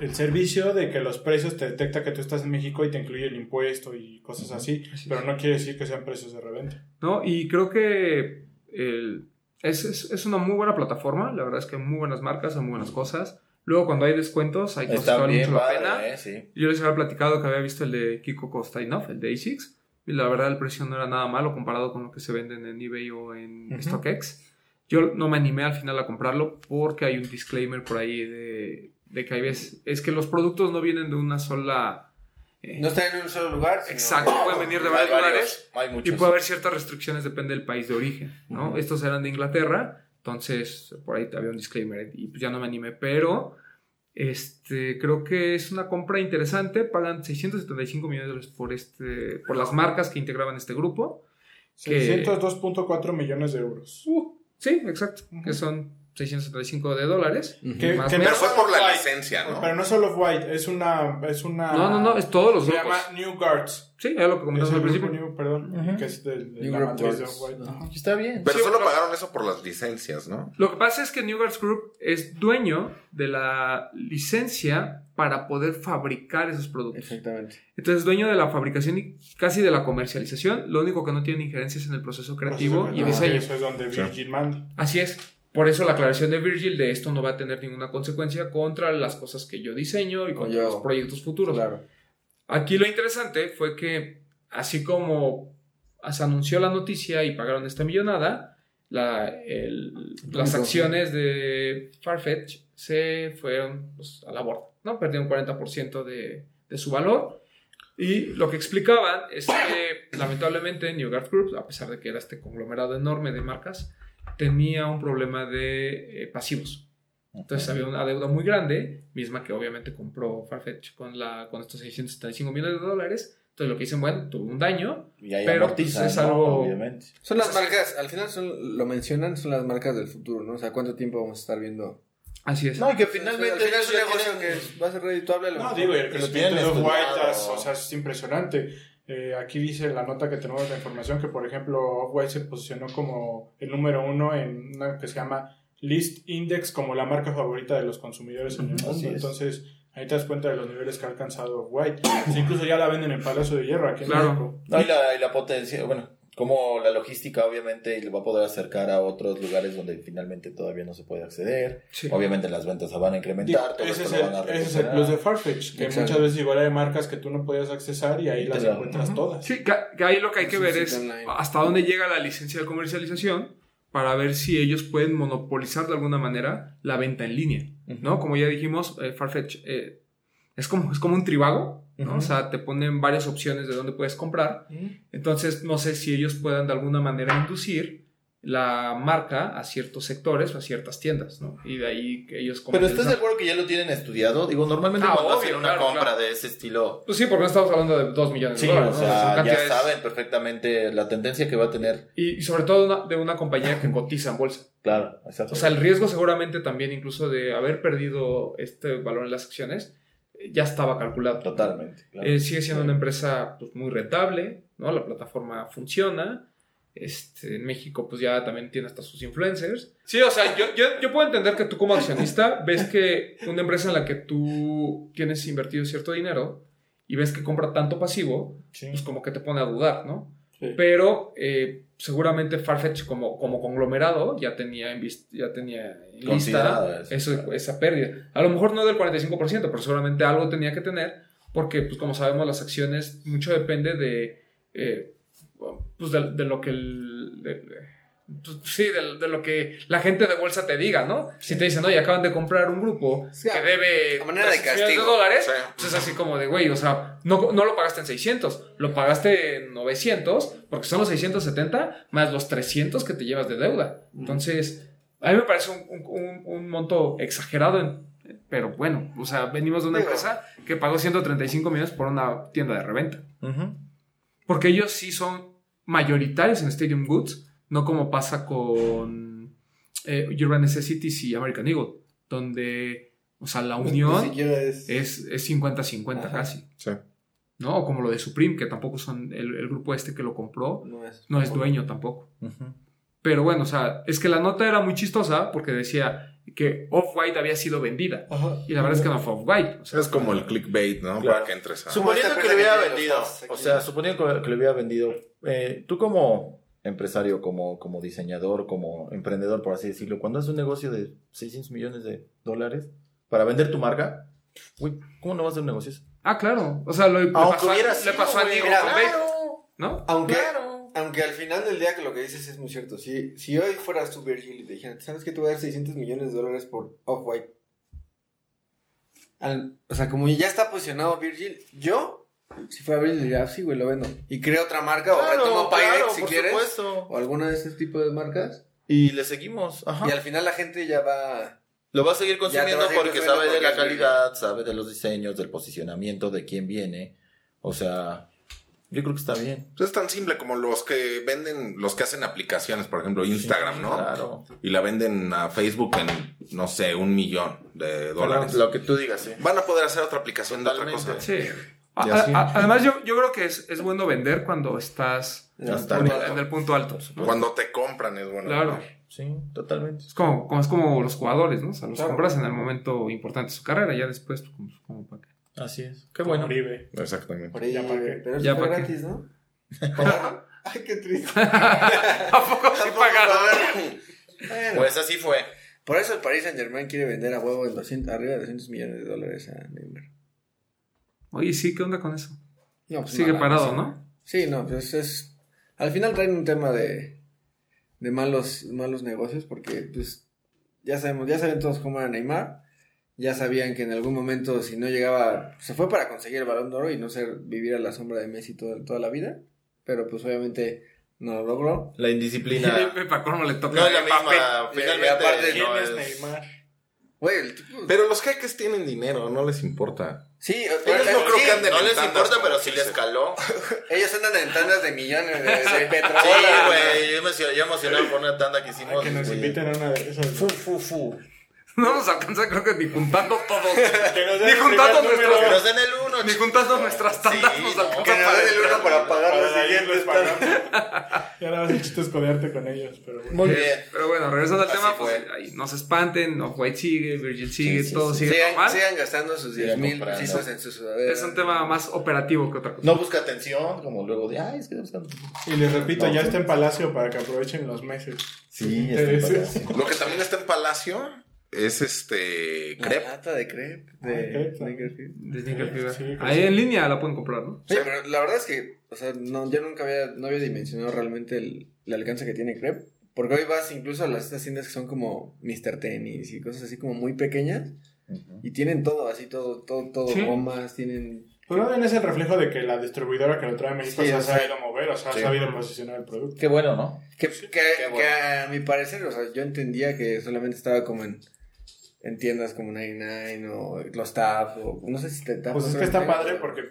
el servicio de que los precios te detecta que tú estás en México y te incluye el impuesto y cosas así, Así pero es. no quiere decir que sean precios de reventa. ¿no? Y creo que el- es, es- es una muy buena plataforma, la verdad es que hay muy buenas marcas, hay muy buenas cosas. Luego cuando hay descuentos, hay cosas que valen mucho la pena. eh, sí. Yo les había platicado que había visto el de Kiko Kostainov, el de ASICS, y la verdad el precio no era nada malo comparado con lo que se venden en eBay o en. StockX. Yo no me animé al final a comprarlo porque hay un disclaimer por ahí de, de que hay veces, es que los productos no vienen de una sola... eh, No están en un solo lugar. sino- Exacto, pueden venir de varios lugares Hay y puede haber ciertas restricciones, depende del país de origen, ¿no? Estos eran de Inglaterra, entonces por ahí había un disclaimer y pues ya no me animé, pero este, creo que es una compra interesante, pagan 675 millones de dólares por, este, por las marcas que integraban este grupo. Que- 602.4 millones de euros. Uh, sí, exacto, que son 675 de dólares. Más que Pero menos. fue por la White. licencia, ¿no? Pero no solo White, es una... Es una No, no, no, es todos los Se grupos. llama New Guards. Sí, era lo que Es comentamos el al grupo principio. New, perdón, Ujú. que es del- de, New la Group matriz de Guards. White. Ajá. Está bien. Pero Sí, solo pero- pagaron eso por las licencias, ¿no? Lo que pasa es que New Guards Group es dueño de la licencia para poder fabricar esos productos. Exactamente. Entonces es dueño de la fabricación y casi de la comercialización. Lo único que no tiene injerencias en el proceso creativo y Proceso diseño. Eso es donde Virgin manda. Así es. Por eso la aclaración de Virgil de esto no va a tener ninguna consecuencia contra las cosas que yo diseño y contra Yo- los proyectos futuros. Claro. Aquí lo interesante fue que, así como se anunció la noticia y pagaron esta millonada, la- el- las acciones de Farfetch se fueron pues, a la borda, ¿no? Perdieron 40% de, de su valor. Y lo que explicaban es que, lamentablemente, New Guard Group, a pesar de que era este conglomerado enorme de marcas, tenía un problema de eh, pasivos. Entonces había una deuda muy grande, misma que obviamente compró Farfetch con, la, con estos 675 millones de dólares. Entonces lo que dicen, bueno, tuvo un daño, Y ahí pero amortiza, pues, es ¿no? algo... Obviamente. Son las marcas, al final son, lo mencionan, son las marcas del futuro, ¿no? O sea, ¿cuánto tiempo vamos a estar viendo? Así es. No, y que Al finalmente final es un negocio tienen- que va a ser redituable. a lo No, mejor. digo, el que lo crecimiento tienen de Off-White estudiado. es, o sea, es impresionante. Eh, aquí dice la nota que tenemos la información que, por ejemplo, Off-White se posicionó como el número uno en una que se llama List Index como la marca favorita de los consumidores en el mundo. así es. Entonces, ahí te das cuenta de los niveles que ha alcanzado Off-White. Incluso ya la venden en Palacio de Hierro aquí en Claro. México. No, y la, y la potencia, bueno, como la logística obviamente le va a poder acercar a otros lugares donde finalmente todavía no se puede acceder. Sí. Obviamente las ventas se van a incrementar, Digo, ese, es el, van a ese es el recuperar. plus de Farfetch, que Exacto. muchas veces igual hay marcas que tú no podías accesar y ahí Y las encuentras todas. Sí, que, que ahí lo que hay que Sí, ver sí, es online. hasta dónde llega la licencia de comercialización para ver si ellos pueden monopolizar de alguna manera la venta en línea, ¿no? Como ya dijimos, eh, Farfetch eh, es, como, es como un tribago, ¿no? O sea, te ponen varias opciones de dónde puedes comprar. Entonces, no sé si ellos puedan de alguna manera inducir la marca a ciertos sectores o a ciertas tiendas, ¿no? Y de ahí que ellos Pero estás de acuerdo que ya lo tienen estudiado? Digo, normalmente Ah, cuando obvio, hacen una claro, compra claro. de ese estilo, Pues sí, porque no estamos hablando de 2 millones sí, de dólares, o sea, ya cantidades- saben perfectamente la tendencia que va a tener. Y, y sobre todo de una, de una compañía que cotiza en bolsa. Claro, exacto. O sea, el riesgo seguramente también incluso de haber perdido este valor en las acciones ya estaba calculado. Totalmente. claro. Eh, sigue siendo una empresa pues, muy rentable, ¿no? La plataforma funciona. Este, en México pues ya también tiene hasta sus influencers. Sí, o sea, yo, yo, yo puedo entender que tú como accionista [laughs] ves que una empresa en la que tú tienes invertido cierto dinero y ves que compra tanto pasivo, Sí. pues como que te pone a dudar, ¿no? Sí. Pero eh, seguramente Farfetch como, como conglomerado ya tenía, ya tenía en lista eso, claro. esa pérdida. A lo mejor no del 45%, pero seguramente algo tenía que tener porque, pues como sabemos, las acciones mucho depende de, eh, pues, de, de lo que el... de- sí, de, de lo que la gente de bolsa te diga, ¿no? Si te dicen, oye, acaban de comprar un grupo Sí, que debe a manera de 300 millones castigo. dólares, Sí. pues es así como de, güey, o sea, no, no lo pagaste en 600, lo pagaste en 900, porque son los 670 más los 300 que te llevas de deuda. Entonces, a mí me parece un, un- un monto exagerado, en- pero bueno, o sea, venimos de una Digo. empresa que pagó 135 millones por una tienda de reventa. Porque ellos sí son mayoritarios en Stadium Goods, no como pasa con eh, Urban Necessities y American Eagle, donde, o sea, la Ni unión siquiera es... es es 50-50 Ajá. casi. Sí. ¿No? O como lo de Supreme, que tampoco son el, el grupo este que lo compró, No es, no es dueño tampoco. Pero bueno, o sea, es que la nota era muy chistosa porque decía que Off-White había sido vendida. Y la verdad es que no fue Off-White. O sea, Es como el clickbait, ¿no? Claro. Para que entres a... Suponiendo que le hubiera vendido, o sea, suponiendo que, que le hubiera vendido, eh, tú como empresario, como, como diseñador, como emprendedor, por así decirlo, cuando haces un negocio de 600 millones de dólares para vender tu marca, uy, ¿cómo no vas a hacer un negocio? así? Ah, claro. O sea, lo, le pasó, a- hubiera le sido, pasó a güey, Diego claro. ¿no? Aunque, Claro. aunque al final del día que lo que dices es muy cierto. Si, si hoy fueras tú Virgil y te dijeran, ¿sabes que te voy a dar 600 millones de dólares por Off-White? O sea, como ya está posicionado Virgil, yo, si fuera Virgil, diría, "Ah, sí, güey, lo vendo. Y creo otra marca, o retomo Pyrex claro, si por quieres, supuesto. o alguna de ese tipo de marcas. Y le seguimos, ajá. Y al final la gente ya va... Lo va a seguir consumiendo va a seguir porque sabe de la calidad, sabe de los diseños, del posicionamiento, de quién viene. O sea, yo creo que está bien. Pues es tan simple como los que venden, los que hacen aplicaciones, por ejemplo, Instagram, ¿no? Claro. Y la venden a Facebook en, no sé, un millón de dólares. Lo que tú digas, sí. Van a poder hacer otra aplicación de otra cosa. Sí. A- a- además, yo, yo creo que es, es bueno vender cuando estás en, el- en el punto alto. ¿no? Cuando te compran es bueno. Claro. Sí, totalmente. Es como, como- es como los jugadores, ¿no? O sea, los Claro. compras en el momento importante de su carrera, ya después, pues, como, como para qué. Así es. Qué bueno. Uribe. Exactamente. Por ahí, Ya pa' qué. pero Ya fue pa' qué. gratis, ¿no? [laughs] Ay, qué triste. [laughs] ¿A poco sí pagaron? Bueno, Pues así fue. por eso el Paris Saint Germain quiere vender a huevo en 200, arriba de 200 millones de dólares a Neymar. Oye, sí, ¿qué onda con eso? No, pues Sigue parado. ¿no? Sí, no, pues es. Al final traen un tema de. de malos, malos negocios, porque, pues. Ya sabemos, ya saben todos cómo era Neymar. Ya sabían que en algún momento, si no llegaba. Se fue para conseguir el balón de oro y no ser vivir a la sombra de Messi toda, toda la vida. Pero, pues, obviamente, no lo logró. La indisciplina. [laughs] Para cómo le toca no es la misma. Finalmente, aparte, ¿Quién no es es- Neymar? Güey, el tipo. Pero los jeques tienen dinero, no les importa. Sí, Ellos no creo sí, que anden No les tandas importa, pero sí les caló. [laughs] Ellos andan en tandas de millones de, de Sí, petróleo. güey. Yo me yo emocionado por una tanda que hicimos. Que nos güey. inviten a una de esas. Fu, fu, fu. [laughs] No nos alcanza, creo que ni juntando todos. [laughs] Que nos den Ni el juntando primer nuestros- Que número. nos den el uno, Ni juntando nuestras tandas Sí, nos no. alcanza Que nos para den el uno para pagar los Para siguientes. irles pagando. [laughs] Y ahora vas el chiste es codearte con ellos. Pero bueno. Muy bien. Pero bueno, regresando al Así tema, pues fue. ahí no se espanten, Off-White sigue, Virgil sigue, Sí, sí, todo sí. sigue Sigan, normal. sigan gastando sus Sigan 10 mil comprando. pisos en su sudadera. Es un tema más operativo que otra cosa. No busca atención, como luego de, ay, es que buscan. Y les repito, No, ya sí. está en Palacio para que aprovechen los meses. Sí, está en Palacio. Lo que también está en Palacio es este. La Crepe. lata de crepe. Ah, De. Sneaker Sí, sí, creo Ahí en sí. línea la pueden comprar, ¿no? Oye, pero la verdad es que, o sea, no, yo nunca había, no había dimensionado realmente el, el alcance que tiene Crepe. Porque hoy vas incluso a las estas tiendas que son como Mr. Tennis y cosas así como muy pequeñas. Y tienen todo, así todo, todo, todo, Sí. gomas, tienen... Pues no bien es el reflejo de que la distribuidora que lo trae a México Sí, se ha sabido mover, o sea, sí. ha sabido posicionar el producto. Qué bueno, ¿no? Que, que, qué bueno. que a mi parecer, o sea, yo entendía que solamente estaba como en, en tiendas como 99 o los TAF o no sé si te TAF. Pues es que está padre porque,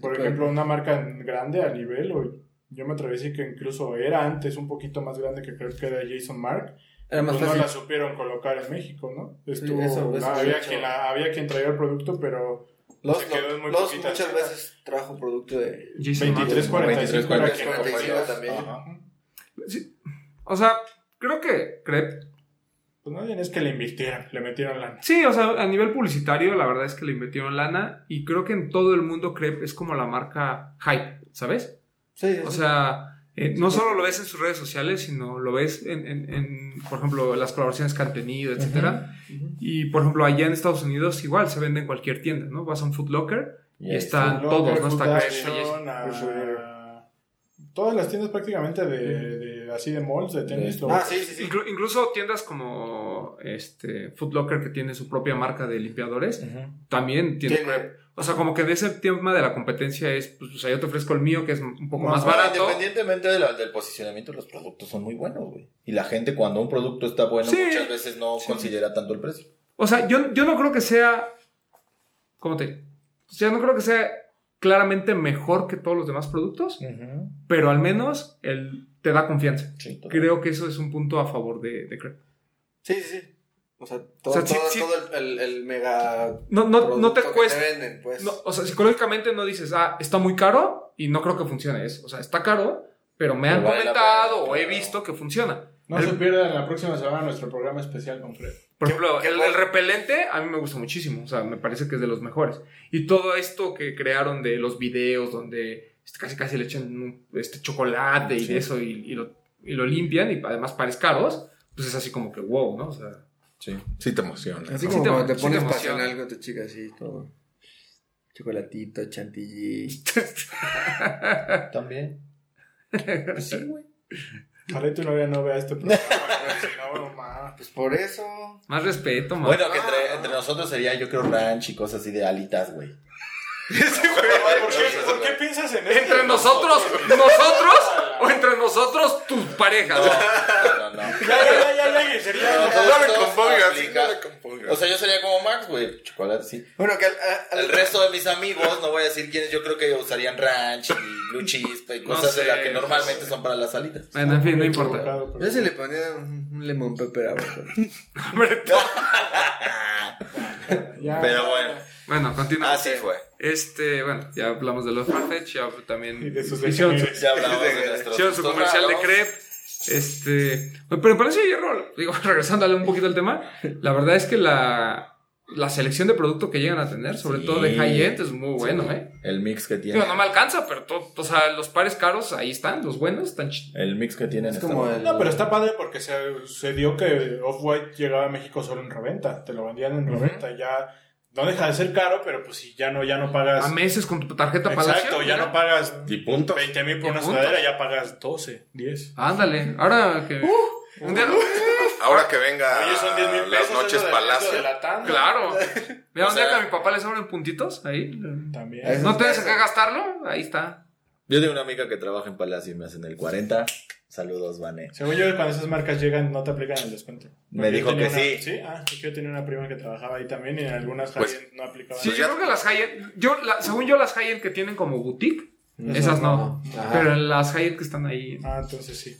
por ejemplo, una marca grande a nivel, o yo me atreví a decir que incluso era antes un poquito más grande que creo que era Jason Mark. Era más pues no la supieron colocar en México, ¿no? Estuvo, eso- eso había, quien la- había quien traía el producto, pero Los, se quedó en muy los muchas veces trajo producto de... Jason 23, Mark. 45 era 23, quien 45 acompañó. también. Ajá. Sí. O sea, creo que Crepe. Pues no bien es que le invirtieron, le metieron lana. Sí, o sea, a nivel publicitario, la verdad es que le invirtieron lana. Y creo que en todo el mundo Crepe es como la marca hype, ¿sabes? Sí, sí, O sí. sea, eh, no solo lo ves en sus redes sociales, sino lo ves en, en- en, por ejemplo, las colaboraciones que han tenido, etcétera. Y, por ejemplo, allá en Estados Unidos igual se vende en cualquier tienda, ¿no? Vas a un Foot Locker y, están todos, ¿no? Está Crepe, Todas las tiendas prácticamente de, de- así de malls, de tenis. lo- Ah, sí, sí, sí. Inclu- incluso tiendas como este Foot Locker que tiene su propia marca de limpiadores también tiene Tiene-. O sea, como que de ese tema de la competencia es, pues, o sea, yo te ofrezco el mío que es un poco más Más barato. Independientemente de la- del posicionamiento, los productos son muy buenos, güey. Y la gente, cuando un producto está bueno, Sí. muchas veces no considera tanto el precio. O sea, yo, yo no creo que sea. ¿Cómo te digo? O sea, no creo que sea claramente mejor que todos los demás productos, pero al menos él te da confianza. Sí. Creo que eso es un punto a favor de, de Crepe. Sí, sí, sí. O sea, todo, O sea, sí, todo, sí. todo el, el, el mega. No, no, no te cuesta. venden, pues. No, o sea, psicológicamente no dices, ah, está muy caro y no creo que funcione eso. O sea, está caro, pero me han vale comentado pena, o he claro. visto que funciona. No El- se pierdan la próxima semana nuestro programa especial con Fred. Por ejemplo, el, el repelente a mí me gusta muchísimo. O sea, me parece que es de los mejores. Y todo esto que crearon de los videos donde este, casi casi le echan un- este chocolate y Sí. de eso y, y lo, y lo limpian y además pares caros, pues es así como que wow, ¿no? O sea, Sí. Sí te emociona. Así Sí como te- cuando te sí pones te emociona. pasional con tu chica, así, todo. [laughs] Chocolatito, chantilly. [laughs] También. [laughs] Pues sí, güey. Ojalá tu novia no vea este programa. no, no mames. Pues por eso. más respeto, más. Bueno, que entre, entre nosotros sería, yo creo, ranch y cosas así de alitas, güey. [laughs] ¿Por qué, por qué piensas en esto? ¿Entre nosotros, nosotros o entre nosotros, tus parejas? No, no, no. Ya, ya, ya, ya, ya, sería. No, No le compongas, no le compongas. O sea, yo sería como Max, güey. Chocolate, sí. Bueno, que al, al- El resto de mis amigos, no voy a decir quiénes, yo creo que usarían ranch y blue cheese y cosas sé, de las que no normalmente sé. son para las alitas. Bueno, en fin, no importa. Pero- Yo se le ponía un, lemon pepper abajo. [laughs] Hombre. [laughs] Pero bueno, Bueno, continuamos. así fue. Este, bueno, ya hablamos de los Farfetch, ya también Y de sus hicieron su. Ya hablamos de nuestros hicieron su comercial de crepe. Este, pero Palacio de Hierro, digo, [laughs] regresándole un poquito al tema, la verdad es que la, la selección de producto que llegan a tener, sobre Sí. todo de high-end, es muy bueno, ¿eh? El mix que tiene. Digo, no me alcanza, pero to- o sea, los pares caros ahí están, los buenos están El mix que tienen Es como el- No, pero está padre porque se, se dio que Off-White llegaba a México solo en reventa. Te lo vendían en reventa. Ya no deja de ser caro, pero pues si ya no, ya no pagas. a meses con tu tarjeta Palacio. Exacto, ya mira. no pagas Y punto. 20 mil por una punto. sudadera, ya pagas 12, 10. Ándale, ahora que... un día- Ahora que venga Oye, son 10 mil las noches Palacio. de la tanda. Claro. [laughs] Mira, un día que a mi papá le sobran puntitos, ahí. También. No tienes que gastarlo, ahí está. Yo tengo una amiga que trabaja en Palacio y me hacen el 40, Saludos, Vane. Según yo, cuando esas marcas llegan, no te aplican el descuento. Me dijo que una- sí. Sí, ah, es que yo tenía una prima que trabajaba ahí también y en algunas Pues- no aplicaban. Sí, Pues yo creo que las high-end, yo, la- según yo, las high-end que tienen como boutique, esas no. Pero las high-end que están ahí. Ah, entonces sí.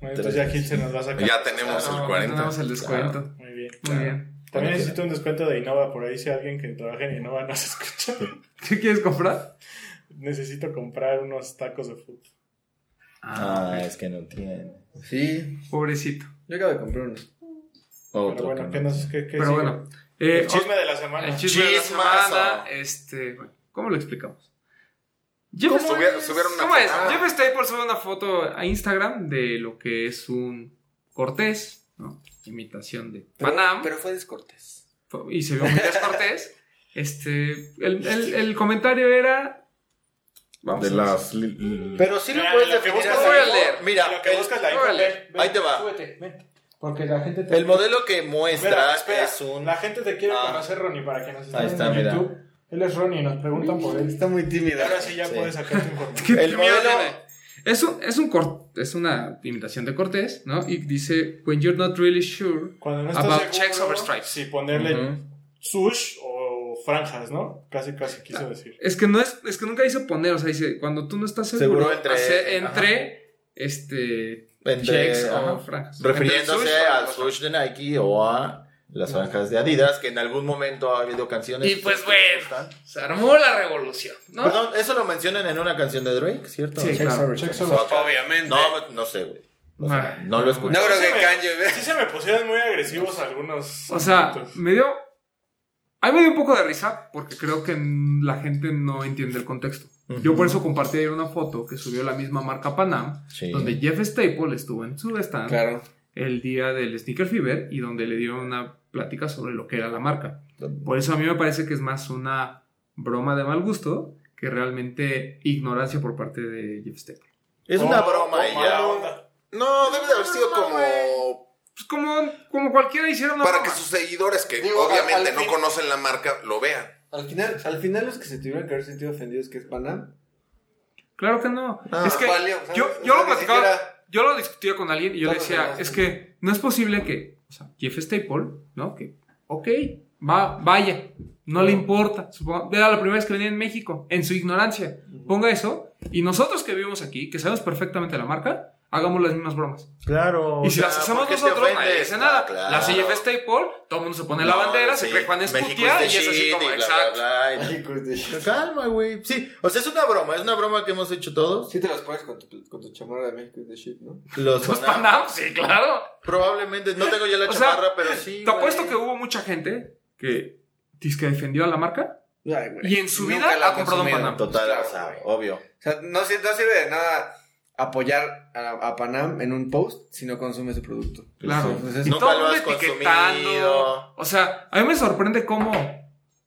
Bueno, entonces ya Gil se nos va a sacar. Ya tenemos no, el 40. Tenemos el descuento. Claro. Muy bien. Muy bien. También necesito un descuento de Innova por ahí si alguien que trabaja en Innova nos [laughs] escucha. ¿Qué quieres comprar? Necesito comprar unos tacos de fútbol. Ah, es que no tiene. Sí, Pobrecito. yo acabo de comprar unos. Pero Otro bueno, que ¿qué no. nos qué, qué Pero sigue? bueno. eh, el chisme de la semana. El chisme de la semana, este, ¿cómo lo explicamos? Jeff ¿Cómo? Staples- Subieron- subieron una ¿Cómo es? Jeff Staples sube una foto a Instagram de lo que es un Cortés, ¿no? Imitación de Panam. Pero fue descortés. y se vio muy descortés. [laughs] Este, el, el- el comentario era... Vamos De las. li- li- Pero sí lo Mira, puedes lo que definir buscas voy a leer. Mira, lo que el- buscas la info, ven, ven, Ahí te va. súbete, ven. Porque la gente te el modelo que muestra Espera, espera. es un. La gente te quiere Ah. conocer, Ronnie, para que nos estén Ahí está, en mira. YouTube. Él es Ronnie, nos preguntan por él. Está muy tímida. Ahora sí ya Sí. puedes sacar tu [laughs] información. ¿Qué- El modelo-? Es, un, es, un cor- es una imitación de Cortés, ¿no? Y dice, when you're not really sure no about seguro, checks over stripes. si ponerle Ujú. sush o franjas, ¿no? Casi, casi quiso decir. Es que no es, es que nunca dice poner, o sea, dice, cuando tú no estás seguro, Seguro entre- hace- entre este Entre- checks ajá. o franjas. refiriéndose sush al swoosh de Nike o a las franjas de Adidas, que en algún momento ha habido canciones. Y pues que bueno, se armó la revolución, ¿no? Perdón, eso lo mencionan en una canción de Drake, ¿cierto? Sí, claro. Checks over Obviamente. No, no sé, güey. O sea, Ah. no lo escuché. No creo que Kanye Sí se me pusieron muy agresivos algunos. O sea, asuntos. me dio. A mí me dio un poco de risa porque creo que la gente no entiende el contexto. Yo por eso compartí ayer una foto que subió la misma marca Panam, Sí. donde Jeff Staple estuvo en su stand Claro. el día del Sneaker Fever y donde le dio una plática sobre lo que era la marca. Por eso a mí me parece que es más una broma de mal gusto que realmente ignorancia por parte de Jeff Staple. Es una Oh, broma oh, ya. onda. No, debe de haber sido como Pues como, como cualquiera hiciera una para broma. que sus seguidores, que Digo, obviamente al- al no fin- conocen la marca, lo vean. Al final, al final los que se tuvieron que haber sentido ofendidos que es Panam. Claro que no. No, es que valió, ¿sabes? yo, O yo sea, lo ni platicaba, siquiera- yo lo discutía con alguien y yo le decía, es que no es posible que, o sea, Jeff Staple, ¿no? Que, ok, va, vaya, no le importa. Supongo, era la primera vez que venía en México, en su ignorancia. Ponga eso y nosotros que vivimos aquí, que sabemos perfectamente la marca, hagamos las mismas bromas. Claro. y si o sea, las hacemos ¿por qué te nosotros, nadie dice nada. Ah, claro. La Jeff Staple, todo el mundo se pone la No, bandera, se cree Juan es the y es así como, exacto. Calma, güey. Sí, o sea, es una broma, es una broma que hemos hecho todos. Sí te los pones con tu, con tu chamarra de México y de shit, ¿no? Los Pues Panam, Panam, sí, claro. Probablemente, no tengo ya la [laughs] O sea, chamarra, pero sí. Te apuesto que hubo mucha gente que, que defendió a la marca Ay, y en su Nunca vida la ha comprado un. Panam. Total, Claro, o sea, obvio. O sea, no, no sirve de nada apoyar a, a Panam en un post si no consume su producto. Claro. Es- Y Nunca todo el lo mundo has etiquetando. consumido. O sea, a mí me sorprende cómo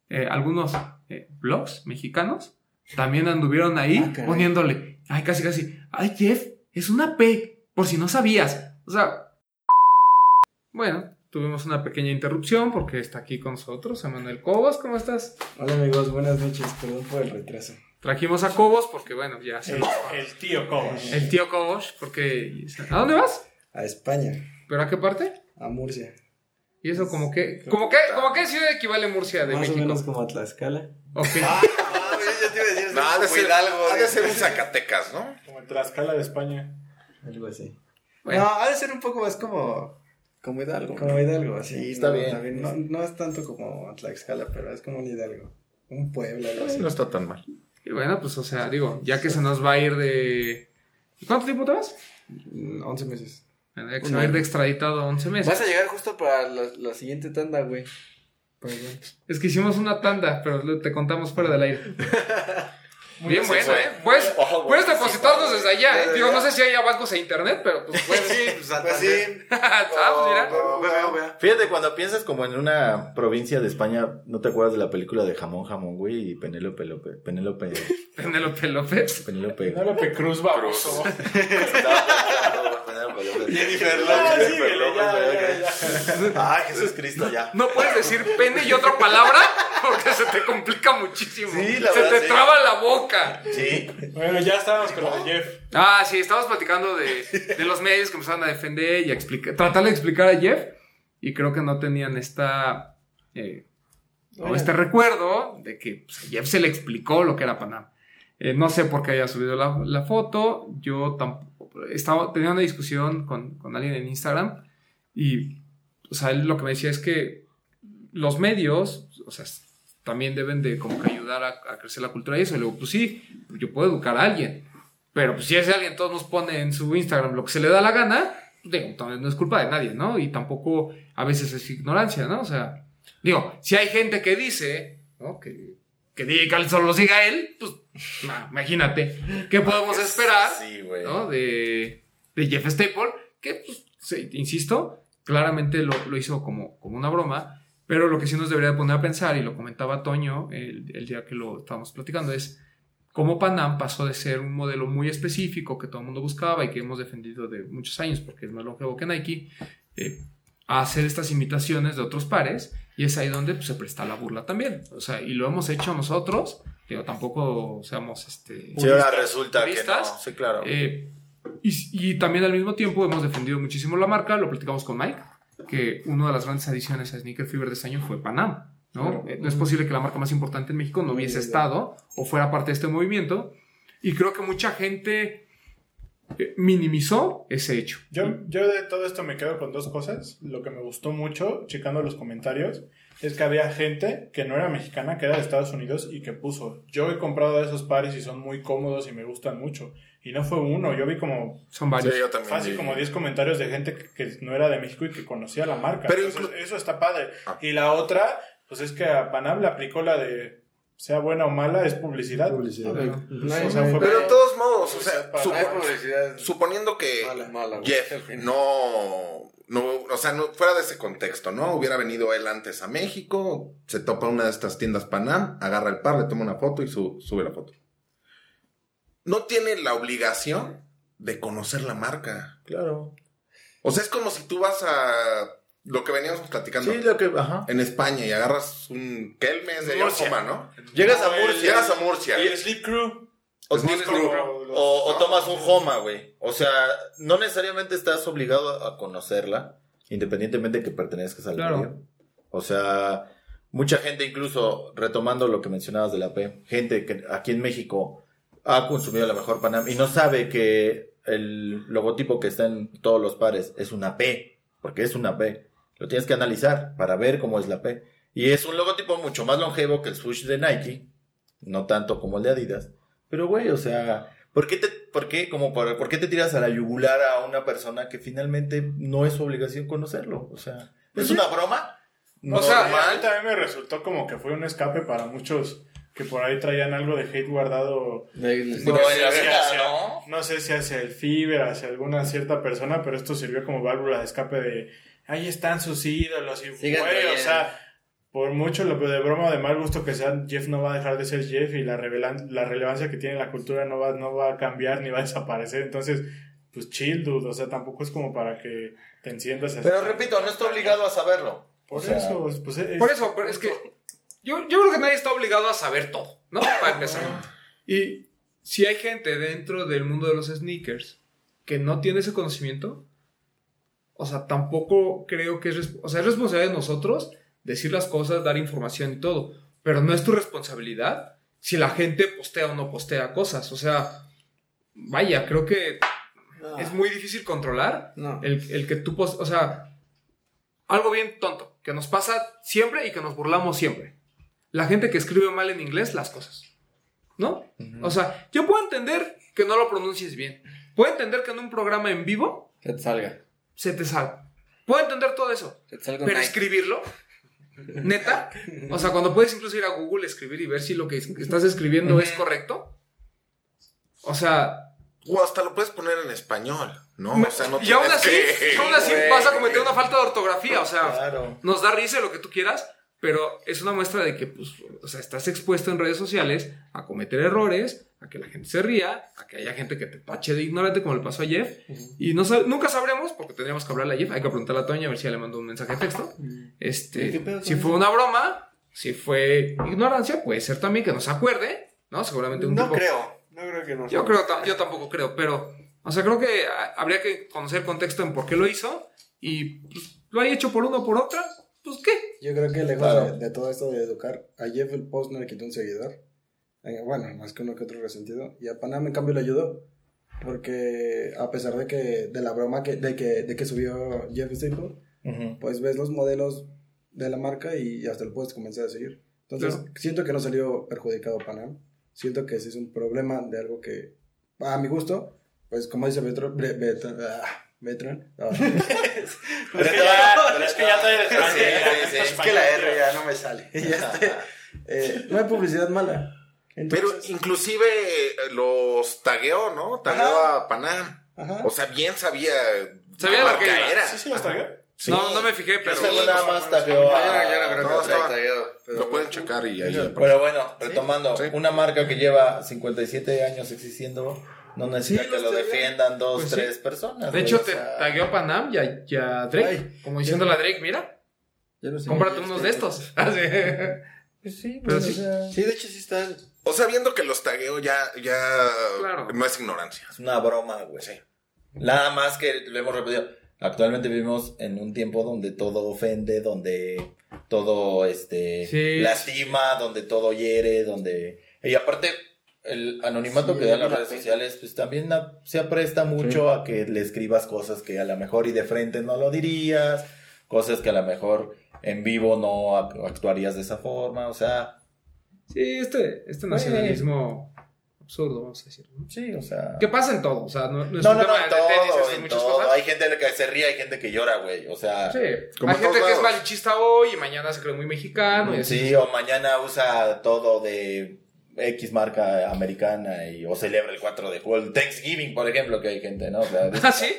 eh, algunos eh, blogs mexicanos también anduvieron ahí Ah, poniéndole, ay, casi, casi, ay, Jeff, es una P, por si no sabías. O sea, bueno, tuvimos una pequeña interrupción porque está aquí con nosotros Emanuel Cobos, ¿cómo estás? Hola amigos, buenas noches, perdón por el retraso. Trajimos a Cobos porque, bueno, ya se El, el tío Cobos. El tío Cobos, porque... ¿A dónde vas? A España, ¿Pero a qué parte? a Murcia. Y eso como que... ¿Como que, como que ciudad equivale Murcia de Más México? o menos como a Tlaxcala. Ok. Ah, [laughs] yo te iba a decir, No, ha de como ser, Hidalgo, ha de ser un Zacatecas, ¿no? Como en Tlaxcala de España. Algo así. Bueno. No, ha de ser un poco más como, Como Hidalgo. como Hidalgo, así. Está no, bien. también no, no es tanto como Tlaxcala, pero es como un Hidalgo. Un pueblo, algo así. No está tan mal. Y bueno, pues o sea, digo, ya que se nos va a ir de... ¿Cuánto tiempo te vas? Mm, 11 meses. Ya que se va a ir de extraditado 11 meses. Vas a llegar justo para la, la siguiente tanda, güey. Perdón. Es que hicimos una tanda, pero te contamos fuera del aire. [laughs] Bien bueno. ¿eh? Puedes, Ojo, puedes depositarnos desde allá, ¿eh? Digo, no sé si haya bancos e internet, pero pues [laughs] puedes. Sí, pues, pues sí. Ah, pues mira. Veo, veo, veo. Fíjate, cuando piensas como en una provincia de España, ¿no te acuerdas de la película de Jamón Jamón, güey? Y Penélope López. Penélope. [laughs] Penélope López. Penélope. Penélope Cruz baboso. [laughs] López. Jennifer Ya, López. ya, ya. Ay, Jesús Cristo, ya. No puedes decir pene y otra palabra Porque se te complica muchísimo. Sí, la se verdad, te sí. traba la boca. Sí. Bueno, ya estábamos con lo de Jeff. Ah, sí, estábamos platicando de, de los medios que empezaron a defender y a explicar, tratar de explicar a Jeff. Y creo que no tenían esta. eh, o este recuerdo de que pues, a Jeff se le explicó lo que era Panam. Eh, no sé por qué haya subido la, la foto. Yo tampoco. Estaba, tenía una discusión con, con alguien en Instagram. Y. O sea, él lo que me decía es que los medios. O sea, también deben de como que ayudar a, crecer la cultura y eso. Y luego, pues sí, yo puedo educar a alguien. Pero pues si ese alguien todos nos pone en su Instagram lo que se le da la gana, digo, entonces no es culpa de nadie, ¿no? Y tampoco a veces es ignorancia, ¿no? O sea, digo, si hay gente que dice, ¿no? Que, que que solo lo siga él, pues nah, imagínate, ¿qué podemos esperar, Sí. ¿no? De, de Jeff Staple, que, pues, sí, insisto, claramente lo, lo hizo como, como una broma, pero lo que sí nos debería poner a pensar, y lo comentaba Toño el, el día que lo estábamos platicando, es cómo Panam pasó de ser un modelo muy específico que todo el mundo buscaba y que hemos defendido de muchos años porque es más longevo que Nike, eh, a hacer estas imitaciones de otros pares y es ahí donde pues, se presta la burla también. O sea, y lo hemos hecho nosotros, digo, tampoco seamos este, Sí, ahora resulta que no. Sí, claro. Eh, y, y también al mismo tiempo hemos defendido muchísimo la marca, lo platicamos con Mike, que una de las grandes adiciones a Sneaker Fever de este año fue Panam. ¿no? Eh, no es posible que la marca más importante en México no hubiese estado o fuera parte de este movimiento. Y creo que mucha gente minimizó ese hecho. Yo, yo de todo esto me quedo con dos cosas. Lo que me gustó mucho, checando los comentarios, es que había gente que no era mexicana, que era de Estados Unidos y que puso, yo he comprado de esos pares y son muy cómodos y me gustan mucho. Y no fue uno, yo vi como Son varios. Sí, yo también. fácil vi. como 10 comentarios de gente que, que no era de México y que conocía la marca. Pero Entonces, eso está padre. Ah. Y la otra, pues es que a Panam le aplicó la de, sea buena o mala, es publicidad. Publicidad. No hay, O sea, fue- Pero de todos modos, o sea, supo- suponiendo que mala, mala. Jeff no, no, o sea, no, fuera de ese contexto, ¿no? Hubiera venido él antes a México, se topa una de estas tiendas Panam, agarra el par, le toma una foto y su- sube la foto. No tiene la obligación de conocer la marca. Claro. O sea, es como si tú vas a lo que veníamos platicando Sí, lo que. Ajá. en España y agarras un Kelmes de. Yokoma, ¿no? Llegas a Murcia. Llegas a Murcia. Y el Sleep Crew. O, Sleep Crew. o- o tomas un Homa, güey. O sea, no necesariamente estás obligado a conocerla, independientemente de que pertenezcas al Claro. medio. O sea, mucha gente, incluso retomando lo que mencionabas de la P, gente que aquí en México ha consumido la mejor Panam y no sabe que el logotipo que está en todos los pares es una P, porque es una P. Lo tienes que analizar para ver cómo es la P. Y es un logotipo mucho más longevo que el swoosh de Nike, no tanto como el de Adidas. Pero, güey, o sea, ¿por qué te, por qué, como por, por qué te tiras a la yugular a una persona que finalmente no es su obligación conocerlo? O sea, ¿es una broma? O sea, a mí también me resultó como que fue un escape para muchos que por ahí traían algo de hate guardado. De- No, sé hacia- ¿no? no sé si hacia el Fiber, hacia alguna cierta persona, pero esto sirvió como válvula de escape de ahí están sus ídolos y Sigan güey, o sea, por mucho lo de broma o de mal gusto que sea, Jeff no va a dejar de ser Jeff y la, revelan- la relevancia que tiene en la cultura no va, no va a cambiar ni va a desaparecer. Entonces, pues chill, dude. O sea, tampoco es como para que te enciendas así. Pero repito, no está obligado a saberlo. Por O sea, eso, pues es- Por eso, pero es que yo, yo creo que nadie está obligado a saber todo, ¿no? [coughs] Para empezar. Y si hay gente dentro del mundo de los sneakers que no tiene ese conocimiento, o sea, tampoco creo que es, o sea, es responsabilidad de nosotros decir las cosas, dar información y todo, pero no es tu responsabilidad si la gente postea o no postea cosas, o sea, vaya, creo que No. es muy difícil controlar No. el, el que tú, pos- o sea, algo bien tonto, que nos pasa siempre y que nos burlamos siempre. La gente que escribe mal en inglés las cosas, ¿no? O sea, yo puedo entender que no lo pronuncies bien. Puedo entender que en un programa en vivo Que te salga. Se te salga. Puedo entender todo eso. Que te salga Pero Nike. escribirlo, [laughs] neta, o sea, cuando puedes incluso ir a Google, escribir y ver si lo que es- estás escribiendo es correcto. O sea, O hasta lo puedes poner en español, ¿no? Me- o sea, no y aún así, que- y aún así [laughs] vas a cometer una falta de ortografía, o sea, Claro. nos da risa lo que tú quieras, pero es una muestra de que, pues, o sea, estás expuesto en redes sociales a cometer errores, a que la gente se ría, a que haya gente que te tache de ignorante, como le pasó a Jeff, y no sab- nunca sabremos, porque tendríamos que hablarle a Jeff, hay que preguntarle a Toña a ver si ya le mandó un mensaje de texto, ¿Y qué este, si fue eso? una broma, si fue ignorancia, puede ser también que no se acuerde, ¿no? Seguramente un No tipo- creo. No creo que no. Yo creo, yo tampoco creo, pero, o sea, creo que ah, habría que conocer el contexto en por qué lo hizo y pues, lo haya hecho por uno o por otra, pues qué. Yo creo que lejos Claro. de, de todo esto de educar, a Jeff el post no le quitó un seguidor. Eh, bueno, más que uno que otro resentido. Y a Panam en cambio le ayudó. Porque a pesar de que, de la broma que, de que, de que subió Jeff Staple, Ujú. pues ves los modelos de la marca y hasta el puedes comenzar a seguir. Entonces, Claro. siento que no salió perjudicado Panam. Siento que ese es un problema de algo que, a mi gusto, pues como dice Betro, Bre- Betro- ah, Betron, ah, [laughs] [laughs] Pero es que ya, es que ya estoy en Sí, sí, sí. es que la R ya no me sale. [laughs] Este, eh, no hay publicidad mala. Pero Entonces, inclusive eh, los tagueó, ¿no? Tagueó a Panam. ajá. O sea, bien sabía. Sabía marca que era. Sí, sí, hasta acá. Sí. No, no me fijé, pero... Yo nada más tagueó no No, lo pero pueden checar y ahí. Pero bueno, retomando, Sí. una marca que lleva 57 años existiendo no necesita Sí, que lo defiendan dos, Pues sí. tres personas. De hecho, te sea, tagueó a Panam y a, y a Drake, Ay, como diciéndole a Drake, mira, Ya no sé. cómprate unos de estos. Así. [laughs] Pues sí, Pero pues, sí. o sea, Sí, de hecho sí están. O sea, viendo que los tagueo ya, ya Claro. no es ignorancia. Es una broma, güey. Nada más que lo hemos repetido. Actualmente vivimos en un tiempo donde todo ofende, donde todo este Sí. lastima, donde todo hiere, donde y aparte el anonimato Sí, que dan las la redes pena. sociales pues también a- se apresta mucho a que le escribas cosas que a lo mejor y de frente no lo dirías, cosas que a lo mejor en vivo no ac- actuarías de esa forma, o sea, Sí, este, este nacionalismo absurdo, vamos a decir. ¿no? sí, o sea, Que pasa en todo, o sea, no, no es no, un no, tema no, en de tenis, todo, es en en muchas todo. cosas. Hay gente que se ríe, hay gente que llora, güey. O sea, Sí, hay en gente que es malichista hoy y mañana se cree muy mexicano. Y así. sí, o mañana usa todo de X marca americana y, o celebra el 4 de julio, el Thanksgiving, por ejemplo, que hay gente, ¿no? O sea, [laughs] ¿Ah, sí?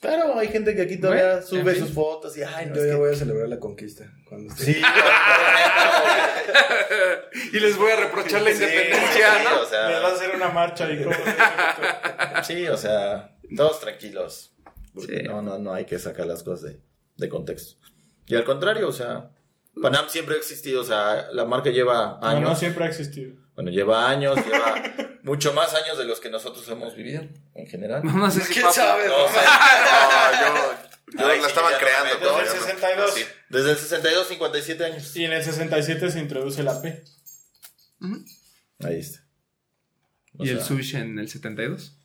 Claro, hay gente que aquí todavía Bueno, sube en fin. sus fotos y, ay, no, yo ya que- voy a celebrar la conquista. Cuando esté. Sí, [laughs] y les voy a reprochar la Sí, independencia, sí, ¿no? o sea, Me va a hacer una marcha y cómo. Sí, o sea, todos tranquilos. Porque Sí. no, no, no hay que sacar las cosas de, de contexto. Y al contrario, o sea, Panam siempre ha existido, o sea, la marca lleva No, años. no siempre ha existido. Bueno, lleva años, lleva [laughs] mucho más años de los que nosotros hemos vivido en general. No, no sé si ¿Quién sabe? No, sea, [laughs] No, yo, yo Ay, la sí, estaban creando. Desde el ¿no? 62. Sí. desde el 62, 57 años. Y en el 67 se introduce la P. Ahí está. O Y el sushi en el 72.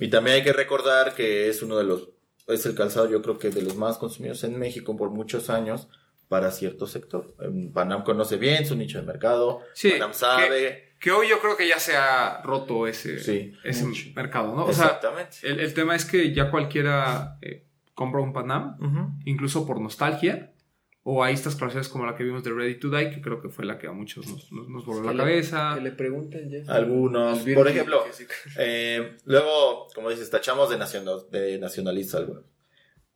Y también hay que recordar que es uno de los, es el calzado yo creo que de los más consumidos en México por muchos años para cierto sector. Em, Panam conoce bien su nicho de mercado, Sí, Panam sabe. Que hoy yo creo que ya se ha roto ese, Sí, ese mercado, ¿no? O sea, Exactamente. el, el tema es que ya cualquiera eh, compra un Panam, incluso por nostalgia. O hay estas colaboraciones como la que vimos de Ready to Die, que creo que fue la que a muchos nos, nos, nos voló la le- cabeza. Que le pregunten ya. Algunos, por ejemplo, eh, luego, como dices, tachamos de, nacional, de nacionalistas algunos.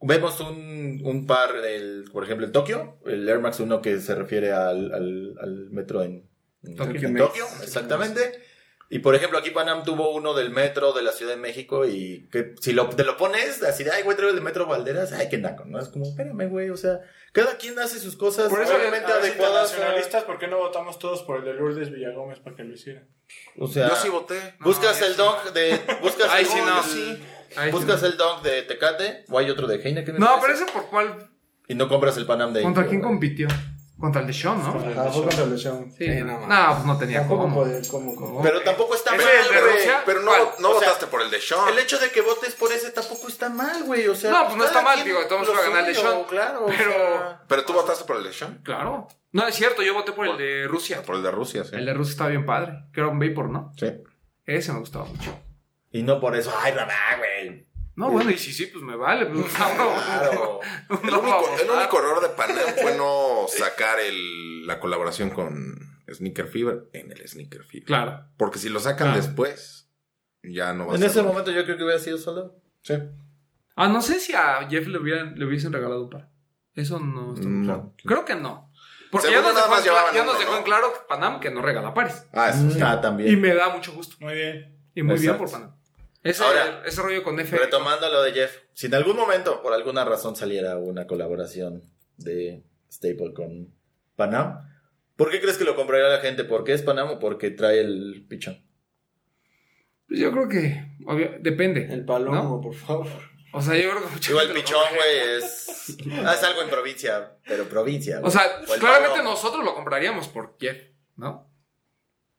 Vemos un, un par, del, por ejemplo, en Tokio, el Air Max 1 que se refiere al, al, al metro en, en Tokio en Max. Tokio, exactamente. Y por ejemplo, aquí Panam tuvo uno del metro de la Ciudad de México y que si lo, te lo pones así de, ay, güey, traigo el de metro Valderas, ay, qué naco, ¿no? Es como, espérame, güey, o sea, cada quien hace sus cosas Por eso obviamente adecuadas. a- internacionalistas, ¿por qué no votamos todos por el de Lourdes Villagómez para que lo hiciera? O sea, Yo sí voté. buscas No, el eso- dunk de, buscas Ay, el sí, no. sí. Ay, Buscas sí, el dunk de Tecate o hay otro de Heineken. no. Pero ese por cuál. Y no compras el Panam de ¿Contra quién compitió? Contra el de Sean, ¿no? Ajá, fue contra el Lechón. Sí, Sí, no, no, no, pues no tenía Tampoco cómo. puede, como, como. Pero tampoco está ¿Ese mal, el de güey. Rusia? Pero no, votaste por el de Sean. El hecho de que votes por ese tampoco está mal, güey. O sea, No, pues no está cada mal, digo, todos a ganar el de Sean. Claro, Pero- o sea, Pero tú votaste por el de Sean. Claro. No, es cierto, yo voté por el de Rusia. Por el de Rusia, sí. El de Rusia estaba bien padre. Que era un Vapor, ¿no? Sí. Ese me gustaba mucho. Y no por eso, ay, mamá, güey. No, bueno, y sí, sí, pues me vale. Pues, [laughs] Claro. [laughs] El único, el único error de Panam [laughs] fue no sacar el, la colaboración con Sneaker Fever en el Sneaker Fever. Claro. Porque si lo sacan Claro. después, ya no va a En ese momento yo creo que hubiera sido solo. Sí. Ah, no sé si a Jeff le, hubieran, le hubiesen regalado un par. Eso no está muy No. claro. Creo que no. Porque Según ya nos, dejó, más en, ya nos uno, dejó ¿no? en claro Panam que no regala pares. Ah, eso sí. Ah, Y también. me da mucho gusto. Muy bien. Y muy bien por Panam. Ese, Ahora, ese rollo con F. Retomando lo de Jeff, si en algún momento, por alguna razón, saliera una colaboración de Staple con Panam, ¿Por qué crees que lo compraría la gente? ¿Por qué es Panam o porque trae el pichón? Pues yo creo que, obvio, depende. El palomo, ¿no? por favor. O sea, yo creo que Digo, el pichón, güey, es... Ah, es algo en provincia, pero provincia. güey. O sea, O claramente palomo. nosotros lo compraríamos por Kiev, ¿no?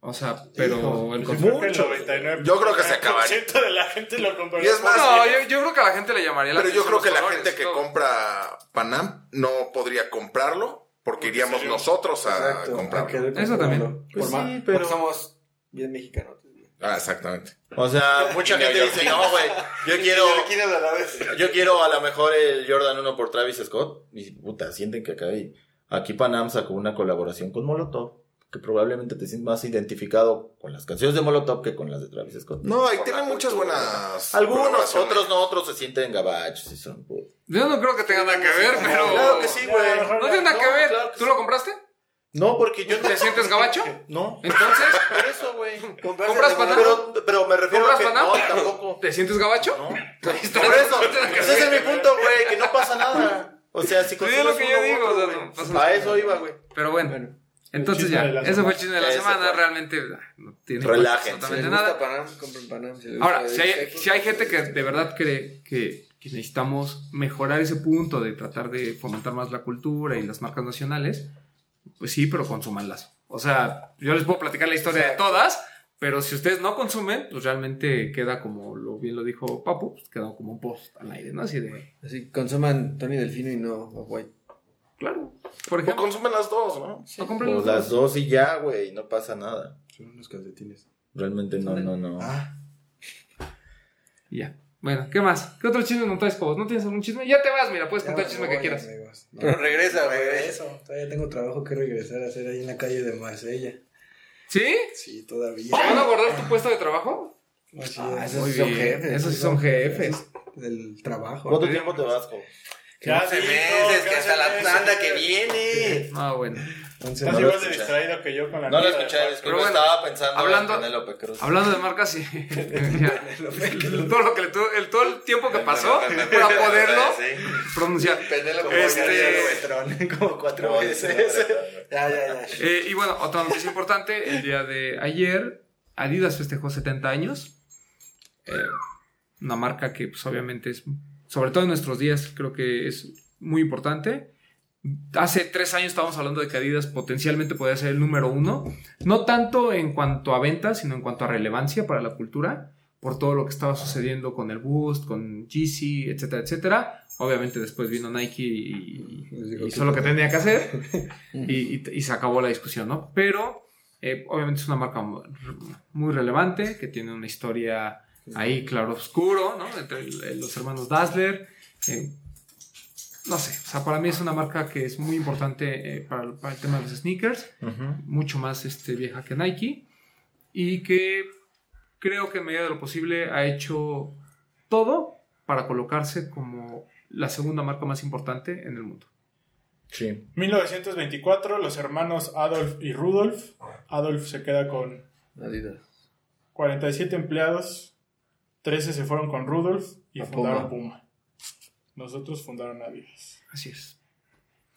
O sea, pero el Yo concepto- creo que el 99% Yo creo que se acabaría. de la gente lo compraría. Y es más, No, yo, yo creo que a la gente le llamaría la Pero yo creo que la gente que todo. compra Panam no podría comprarlo porque Porque iríamos nosotros a Exacto. a comprarlo. querer Eso también. Pues por más, sí, pero- Porque somos bien mexicanos. Ah, exactamente. O sea, mucha gente yo- dice, no, güey, yo [laughs] quiero... a la vez. Yo quiero a lo mejor el Jordan 1 por Travis Scott. Y puta, sienten que acá hay... Aquí Panam sacó una colaboración con Molotov. Que probablemente te sientes más identificado con las canciones de Molotov que con las de Travis Scott. No, y tienen muchas cultura. buenas. Algunos, otros no, otros se sienten gabachos y son... Yo no creo que tenga nada que ver, pero... Claro que sí, güey. No tiene nada que ver. claro que ¿Tú sí. lo compraste? No, porque yo no... ¿Te sientes gabacho? [laughs] No, Entonces, [laughs] por eso, güey. ¿compras Panam? Pero, pero me refiero a ¿Compras que... Panam? No, tampoco. [laughs] ¿Te sientes gabacho? No. Por eso, ese es mi punto, güey, que no pasa nada. O sea, si Sí, es lo consumes que yo digo, otro, o sea, güey. no pasa nada. A eso iba, güey. Pero bueno, entonces ya, ese fue el chisme de la semana, fue. realmente no tiene absolutamente nada. gusta Panam, compren Panam. Si les Ahora, si hay, si hay gente que de verdad cree que, que necesitamos mejorar ese punto de tratar de fomentar más la cultura y las marcas nacionales, pues sí, pero consúmanlas. O sea, yo les puedo platicar la historia de todas, pero si ustedes no consumen, pues realmente queda como lo bien lo dijo Papu, pues queda como un post al aire, ¿no? Así de, Así consuman Tony Delfino y no White. Claro. Por O ejemplo, consumen las dos, ¿no? no compren Pues los las dos y ya, güey, no pasa nada. Son unos calcetines. Realmente no, no, no. Ah, Ya. Bueno, ¿qué más? ¿Qué otro chisme no traes, Cobos? ¿No tienes algún chisme? Ya te vas, mira, puedes ya contar el me chisme que quieras. amigos. No. Pero regresa, regresa. Regreso. Todavía tengo trabajo que regresar a hacer ahí en la calle de Marsella. ¿Sí? Sí, todavía. ¿Van a guardar tu puesto de trabajo? Así Ah, es. esos Muy sí son bien. jefes. Esos sí son jefes. Del trabajo. ¿Cuánto tiempo te vas, Job? Que Ya 11 dijo, meses, que que hasta la 11 tanda que viene. Ah, bueno. Once Estás No lo igual de distraído que yo con la No lo escuché, disculpa, bueno, estaba pensando hablando- en Penélope Cruz. Hablando de marcas, sí. [laughs] Todo, lo que le tuvo- el, todo el tiempo que pasó para poderlo pronunciar. Penélope Este- [laughs] como cuatro veces. [laughs] Ya, ya, ya. Eh, y bueno, otra noticia importante, el día de ayer, Adidas festejó 70 años. Eh, una marca que pues obviamente es, sobre todo en nuestros días, creo que es muy importante. Hace tres años estábamos hablando de que Adidas potencialmente podía ser el número uno, no tanto en cuanto a ventas, sino en cuanto a relevancia para la cultura, por todo lo que estaba sucediendo con el Boost, con Yeezy, etcétera, etcétera. Obviamente después vino Nike y, y hizo lo que tenía que hacer [laughs] y, y- y se acabó la discusión, ¿no? Pero eh, obviamente es una marca mu- muy relevante, que tiene una historia ahí claro oscuro, ¿no? Entre el- los hermanos Dassler. eh, no sé, o sea, para mí es una marca que es muy importante eh, para, el- para el tema de los sneakers, Ujú. mucho más este, vieja que Nike, y que creo que en medida de lo posible ha hecho todo para colocarse como la segunda marca más importante en el mundo. Sí. 1924, los hermanos Adolf y Rudolf. Adolf se queda con Adidas. 47 empleados, 13 se fueron con Rudolf y A fundaron Puma. Puma. Nosotros fundaron Adidas. Así es.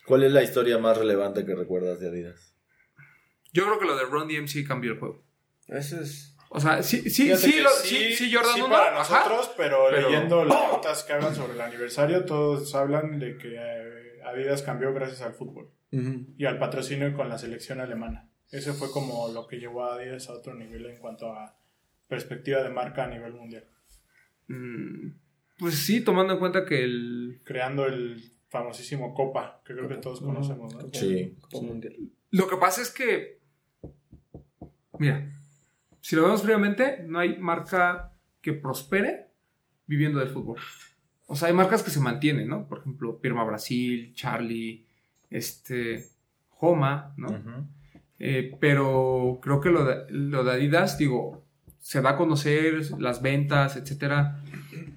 ¿Cuál es la historia más relevante que recuerdas de Adidas? Yo creo que lo de Ron DMC cambió el juego. Eso es. O sea, sí, sí, sí, lo- sí, sí, Jordan sí 1, para nosotros, pero, Pero- leyendo [laughs] las notas que hablan sobre el aniversario, todos hablan de que eh, Adidas cambió gracias al fútbol y al patrocinio con la selección alemana. Ese fue como lo que llevó a Adidas a otro nivel en cuanto a perspectiva de marca a nivel mundial, Pues sí, tomando en cuenta que el... creando el famosísimo Copa, que creo que todos conocemos, ¿no? Sí. Copa Mundial. Lo que pasa es que... Mira, si lo vemos fríamente, no hay marca que prospere viviendo del fútbol. O sea, hay marcas que se mantienen, ¿no? Por ejemplo, Pirma Brasil, Charlie, este, Homa, ¿no? Eh, pero creo que lo de, lo de Adidas, digo, se da a conocer las ventas, etcétera.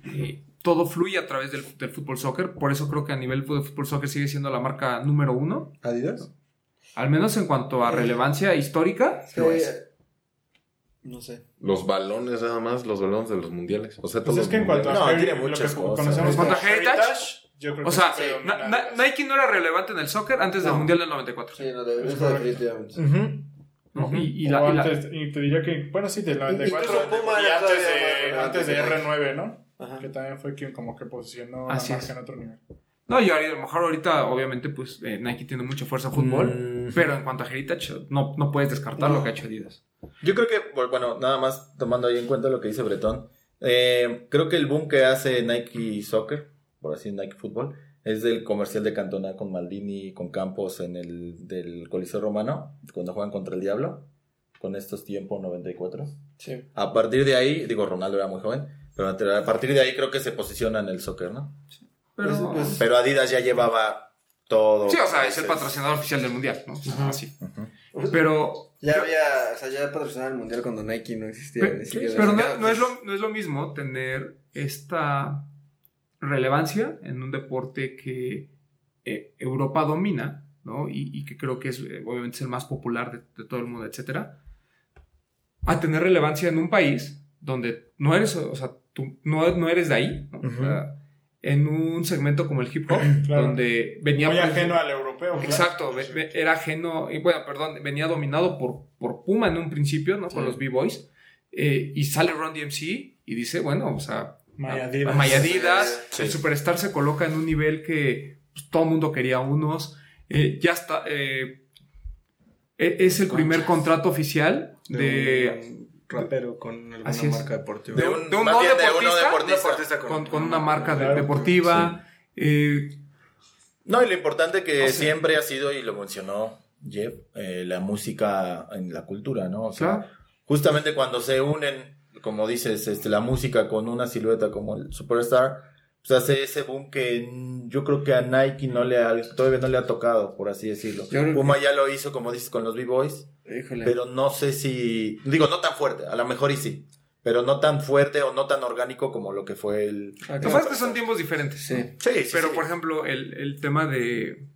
Eh, todo fluye a través del, del fútbol soccer. Por eso creo que a nivel de fútbol soccer sigue siendo la marca número uno. ¿Adidas? Al menos en cuanto a relevancia histórica. lo es. No sé. Los balones nada más, los balones de los mundiales. O sea, Pues todos es que en los cuanto a No, heri- tiene lo que muchas cosas. conocemos ¿En cuanto como a heritage? Yo creo O que sea, sí Na- predomina Na- las- Nike no era relevante en el soccer antes del. Mundial del 94. Sí, no, de, eso. ¿No? Y, la, y la- antes- y te diría que, bueno, sí, del 94 Incluso Puma y antes de, antes de que Nike. R9, ¿no? Ajá. Que también fue quien como que posicionó Así la es. marca en otro nivel. No, y a lo mejor ahorita, obviamente, pues eh, Nike tiene mucha fuerza en fútbol, Mm. pero en cuanto a heritage, no, no puedes descartar lo que ha hecho Adidas. Yo creo que, bueno, bueno, nada más tomando ahí en cuenta lo que dice Bretón, eh, creo que el boom que hace Nike Soccer, por así Nike Fútbol, es del comercial de Cantona con Maldini y con Campos en el del Coliseo Romano, cuando juegan contra el Diablo, con estos tiempos 94. Sí. A partir de ahí, digo, Ronaldo era muy joven, pero a partir de ahí creo que se posiciona en el soccer, ¿no? Pero, Pues- pues- Pero Adidas ya llevaba todo. sí, o sea, es el patrocinador oficial del Mundial, ¿no? Sea, así. Pero, Ya había, o sea, ya patrocinaba el mundial cuando Nike no existía. Pe- pero no, es lo, no es lo mismo tener esta relevancia en un deporte que eh, Europa domina, ¿no? Y, y que creo que es, eh, obviamente, es el más popular de, de todo el mundo, etcétera, a tener relevancia en un país donde no eres, o sea, tú no, no eres de ahí, ¿no? O sea, en un segmento como el hip hop, [clears throat] Claro. donde venía... Muy ajeno al europeo. Exacto, ve- era ajeno, y bueno, perdón, venía dominado por, por Puma en un principio, ¿no? Con los B-Boys. eh, y sale Ron DMC y dice, bueno, o sea, Mayadidas. Mayadidas, Sí. el Superstar se coloca en un nivel que pues, todo el mundo quería unos. eh, ya está, eh, e- es el primer contrato oficial de, un rapero con alguna marca deportiva. De de un, de no bien de deportista, con- con, con una marca de- Claro, deportiva. eh, No, y lo importante que O sea- siempre ha sido, y lo mencionó Jeff, eh, la música en la cultura, ¿no? O sea, Claro. justamente cuando se unen, como dices, este, la música con una silueta como el Superstar, pues hace ese boom que yo creo que a Nike no le ha, todavía no le ha tocado, por así decirlo. Puma ya lo hizo, como dices, con los B-Boys, pero no sé si, digo, no tan fuerte, a lo mejor y sí, pero no tan fuerte o no tan orgánico como lo que fue el... Ah, lo que pasa es que son tiempos diferentes. Sí. ¿no? Sí, sí, Pero, sí. por ejemplo, el, el tema de,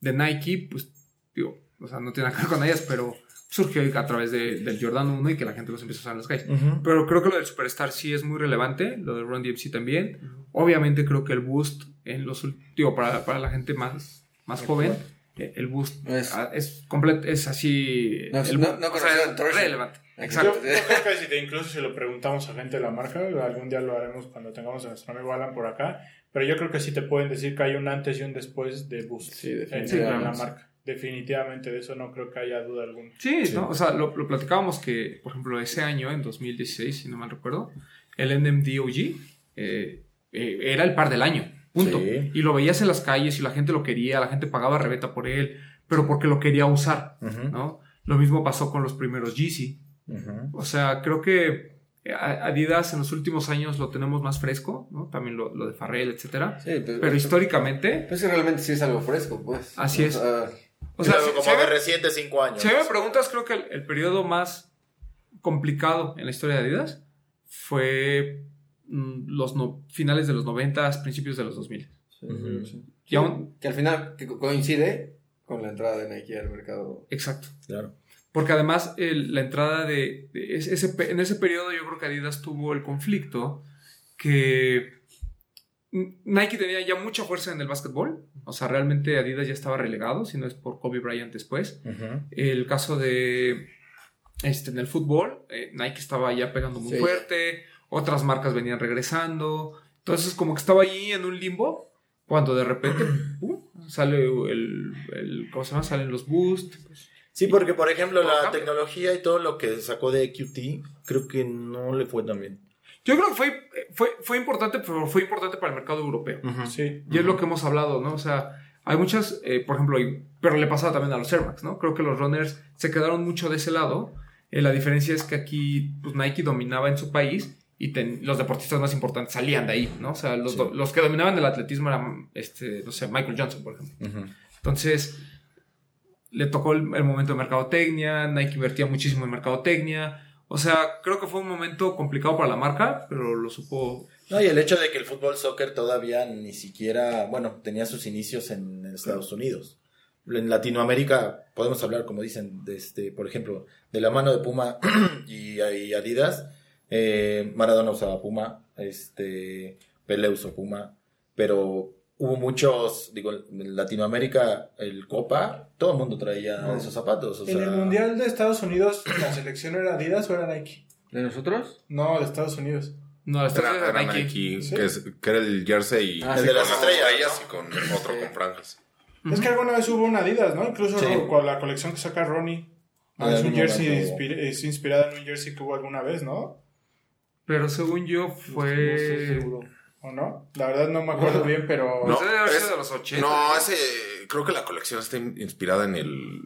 de Nike, pues, digo, o sea, no tiene nada que ver con ellas, pero surgió a través de- del Jordan 1 y que la gente los empieza a usar en las calles. Ujú. Pero creo que lo del Superstar sí es muy relevante, lo de Run DMC también. Obviamente creo que el boost en los digo, para, para la gente más, más joven, eh, el boost Es- es completo, es así. No, el no- no o sea, relevante. Yo, Exacto. yo creo que si te, incluso si lo preguntamos a gente de la marca, algún día lo haremos cuando tengamos a nuestro amigo Alan por acá, pero yo creo que sí te pueden decir que hay un antes y un después de Boost Sí, en, definitivamente. la marca. Definitivamente, de eso no creo que haya duda alguna. Sí, ¿no? O sea, lo, lo platicábamos que, por ejemplo, ese año, en 2016, si no mal recuerdo, el NMDOG eh, eh, era el par del año, punto. Sí. Y lo veías en las calles y la gente lo quería, la gente pagaba reventa por él, pero porque lo quería usar. ¿no? Lo mismo pasó con los primeros Yeezy. O sea, creo que Adidas en los últimos años lo tenemos más fresco, ¿no? También lo, lo de Farrell, etcétera. Sí, pues, Pero históricamente, Pues sí, realmente sí es algo fresco, pues. Así es. O sea, como si de reciente cinco años. Si me preguntas, creo que el, el periodo más complicado en la historia de Adidas fue mm, los no- finales de los 90, principios de los 2000. sí, Ujú. sí. Y aún, Que al final que coincide con la entrada de Nike al mercado. exacto. Claro. Porque además el- la entrada de, de ese- en ese periodo yo creo que Adidas tuvo el conflicto que Nike tenía ya mucha fuerza en el básquetbol. O sea, realmente Adidas ya estaba relegado, si no es por Kobe Bryant después. El caso de este, en el fútbol, eh, Nike estaba ya pegando muy Sí. fuerte, otras marcas venían regresando, entonces como que estaba allí en un limbo, cuando de repente [clears throat] sale el, el- ¿cómo se llama? Salen los boosts. Sí, porque por ejemplo la tecnología y todo lo que sacó de QT, creo que no le fue tan bien. Yo creo que fue, fue, fue importante, pero fue importante para el mercado europeo. Sí. Y es lo que hemos hablado, ¿no? O sea, hay muchas, eh, por ejemplo, y- pero le pasaba también a los Air Max, ¿no? Creo que los runners se quedaron mucho de ese lado. Eh, la diferencia es que aquí pues, Nike dominaba en su país y ten- los deportistas más importantes salían de ahí, ¿no? O sea, los, do- los que dominaban el atletismo eran, este, no sé, Michael Johnson, por ejemplo. Entonces, le tocó el, el momento de mercadotecnia, Nike invertía muchísimo en mercadotecnia. O sea, creo que fue un momento complicado para la marca, pero lo supo No, y el hecho de que el fútbol soccer todavía ni siquiera, bueno, tenía sus inicios en Estados Unidos. En Latinoamérica podemos hablar, como dicen, de este, por ejemplo, de la mano de Puma [clears throat] y, y Adidas. Eh, Maradona usaba Puma, este, Pelé usó Puma, pero hubo muchos, digo, en Latinoamérica, el Copa, todo el mundo traía esos zapatos. O En sea, el Mundial de Estados Unidos, ¿la selección era Adidas o era Nike? ¿De nosotros? No, de Estados Unidos. No, Era, Nike. Nike, ¿Sí? que, es- que era el jersey Ah, El sí, de las estrellas, estrellas y con otro con franjas. Es que alguna vez hubo una Adidas, ¿no? Incluso Sí. con la colección que saca Ronnie. En es un jersey inspira- es inspirada en un jersey que hubo alguna vez, ¿no? Pero según yo No estoy fue... seguro. ¿O no? La verdad no me acuerdo bien, pero... No, Ese debe haber sido es- de los 80. No, ese, creo que la colección está in- inspirada en el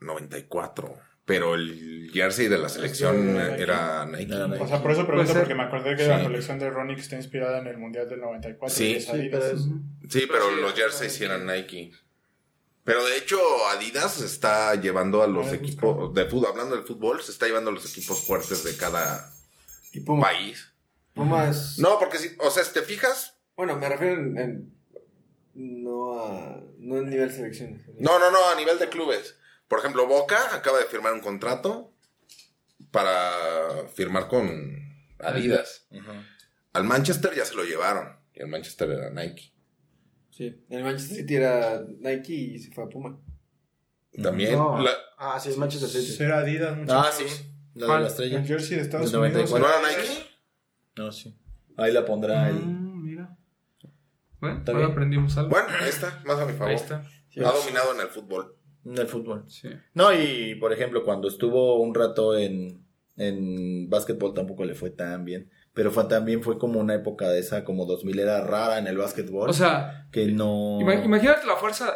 94. Pero el jersey de la selección de Nike. era Nike. Era Nike. O sea, por eso pregunto, porque me acordé que la colección de Ronnie que está inspirada en el Mundial del 94. Sí. es Sí, Adidas. pero es- Sí, pero los jerseys sí Nike. eran Nike. Pero de hecho, Adidas está llevando a los equipos de fútbol, hablando del fútbol, se está llevando a los equipos fuertes de cada Y país. Puma es... No, porque si, o sea, si te fijas, Bueno, me refiero en... en- no a... No en nivel selección. no, no, no, a nivel de clubes. Por ejemplo, Boca acaba de firmar un contrato para firmar con Adidas. Al Manchester ya se lo llevaron. Y el Manchester era Nike. Sí. El Manchester City era Nike y se fue a Puma. También. No. la- Ah, sí, es Manchester City. Será Adidas. Ah, sí. La de ¿Cuál? la estrella. El jersey de Estados Unidos. 94. ¿No era Nike? No, sí. Ahí la pondrá el... Mm, mira. Bueno, bien. aprendimos algo. Bueno, ahí está, más a mi favor. Ahí está. Ha dominado en el fútbol. del fútbol. Sí. No, y por ejemplo, cuando estuvo un rato en, en básquetbol tampoco le fue tan bien. Pero fue, también fue como una época de esa, como 2000 era rara en el básquetbol. O sea, que no... ima- imagínate la fuerza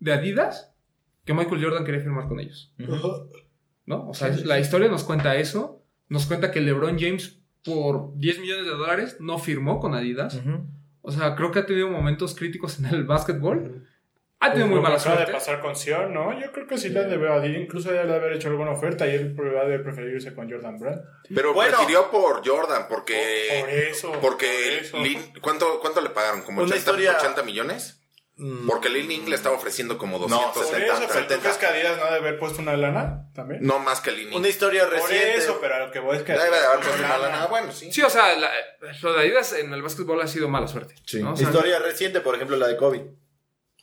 de Adidas que Michael Jordan quería firmar con ellos. ¿No? O sea, la historia nos cuenta eso. Nos cuenta que LeBron James por 10 millones de dólares no firmó con Adidas. O sea, creo que ha tenido momentos críticos en el básquetbol. Ha tenido muy Lo que mala suerte. de pasar con Sion, ¿no? Yo creo que sí le debe a Adidas. Incluso ya le debe haber hecho alguna oferta y él va de preferirse con Jordan Brand. Pero Bueno. prefirió por Jordan, porque. Por eso. Porque por eso. Lin- ¿cuánto, ¿cuánto le pagaron? ¿Como Una 80, historia- 80 millones? Mm, Porque Lil Ning le estaba ofreciendo como 200, Por 70, eso, pero ¿tú 70. crees que Adidas no debe haber puesto una lana también? No más que Lil Ning. Una historia Por reciente. eso, pero a lo que voy es que. Debe de haber puesto una lana. Bueno, sí. Sí, o sea, la- lo de Adidas en el básquetbol ha sido mala suerte. Sí. ¿no? O sea, historia reciente, por ejemplo, la de Kobe.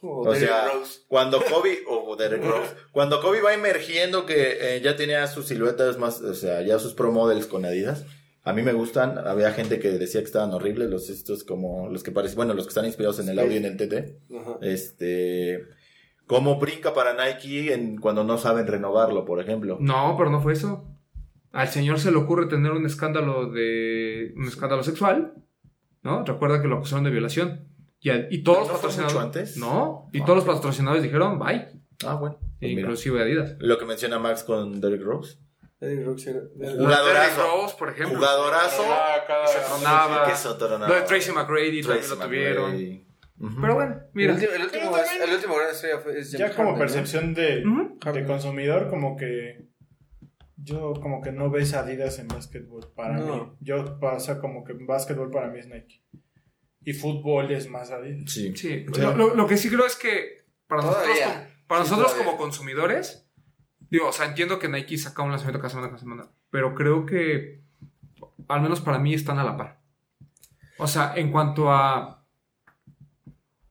O sea, Rose. cuando Kobe, o Derrick Rose, [laughs] cuando Kobe va emergiendo que eh, ya tenía sus siluetas más, o sea, ya sus pro models con Adidas, a mí me gustan, había gente que decía que estaban horribles, los estos como, los que parecen, bueno, los que están inspirados en el audio y en el TT, Ajá. este, cómo brinca para Nike en, cuando no saben renovarlo, por ejemplo. No, pero no fue eso. Al señor se le ocurre tener un escándalo de. un escándalo sexual. ¿No? Recuerda que lo acusaron de violación. Y, al- y todos ¿No los fue patrocinadores. mucho antes? No. Y Ah. todos los patrocinadores dijeron bye. Ah, bueno. pues mira. inclusive Adidas. Lo que menciona Max con Derrick Rose. Derrick Rose era- Derrick- Jugadorazo. Rose, por ejemplo. Jugadorazo. Ah, cada- Se tronaba. Que otro, no. Lo de Tracy McGrady también lo tuvieron. Pero bueno, El mira. último, el último, el último gran estrella fue es Ya como Harden, ¿no? percepción de, Ujú. de consumidor, como que yo como que no ves Adidas en básquetbol para No. mí. Yo pasa como que básquetbol para mí es Nike. Y fútbol es más Adidas. Sí. Sí. Lo, lo- lo que sí creo es que para nosotros, Todavía. como, para Sí, nosotros todavía. como consumidores, digo, o sea, entiendo que Nike saca un lanzamiento cada semana, cada semana, pero creo que, al menos para mí, están a la par. O sea, en cuanto a,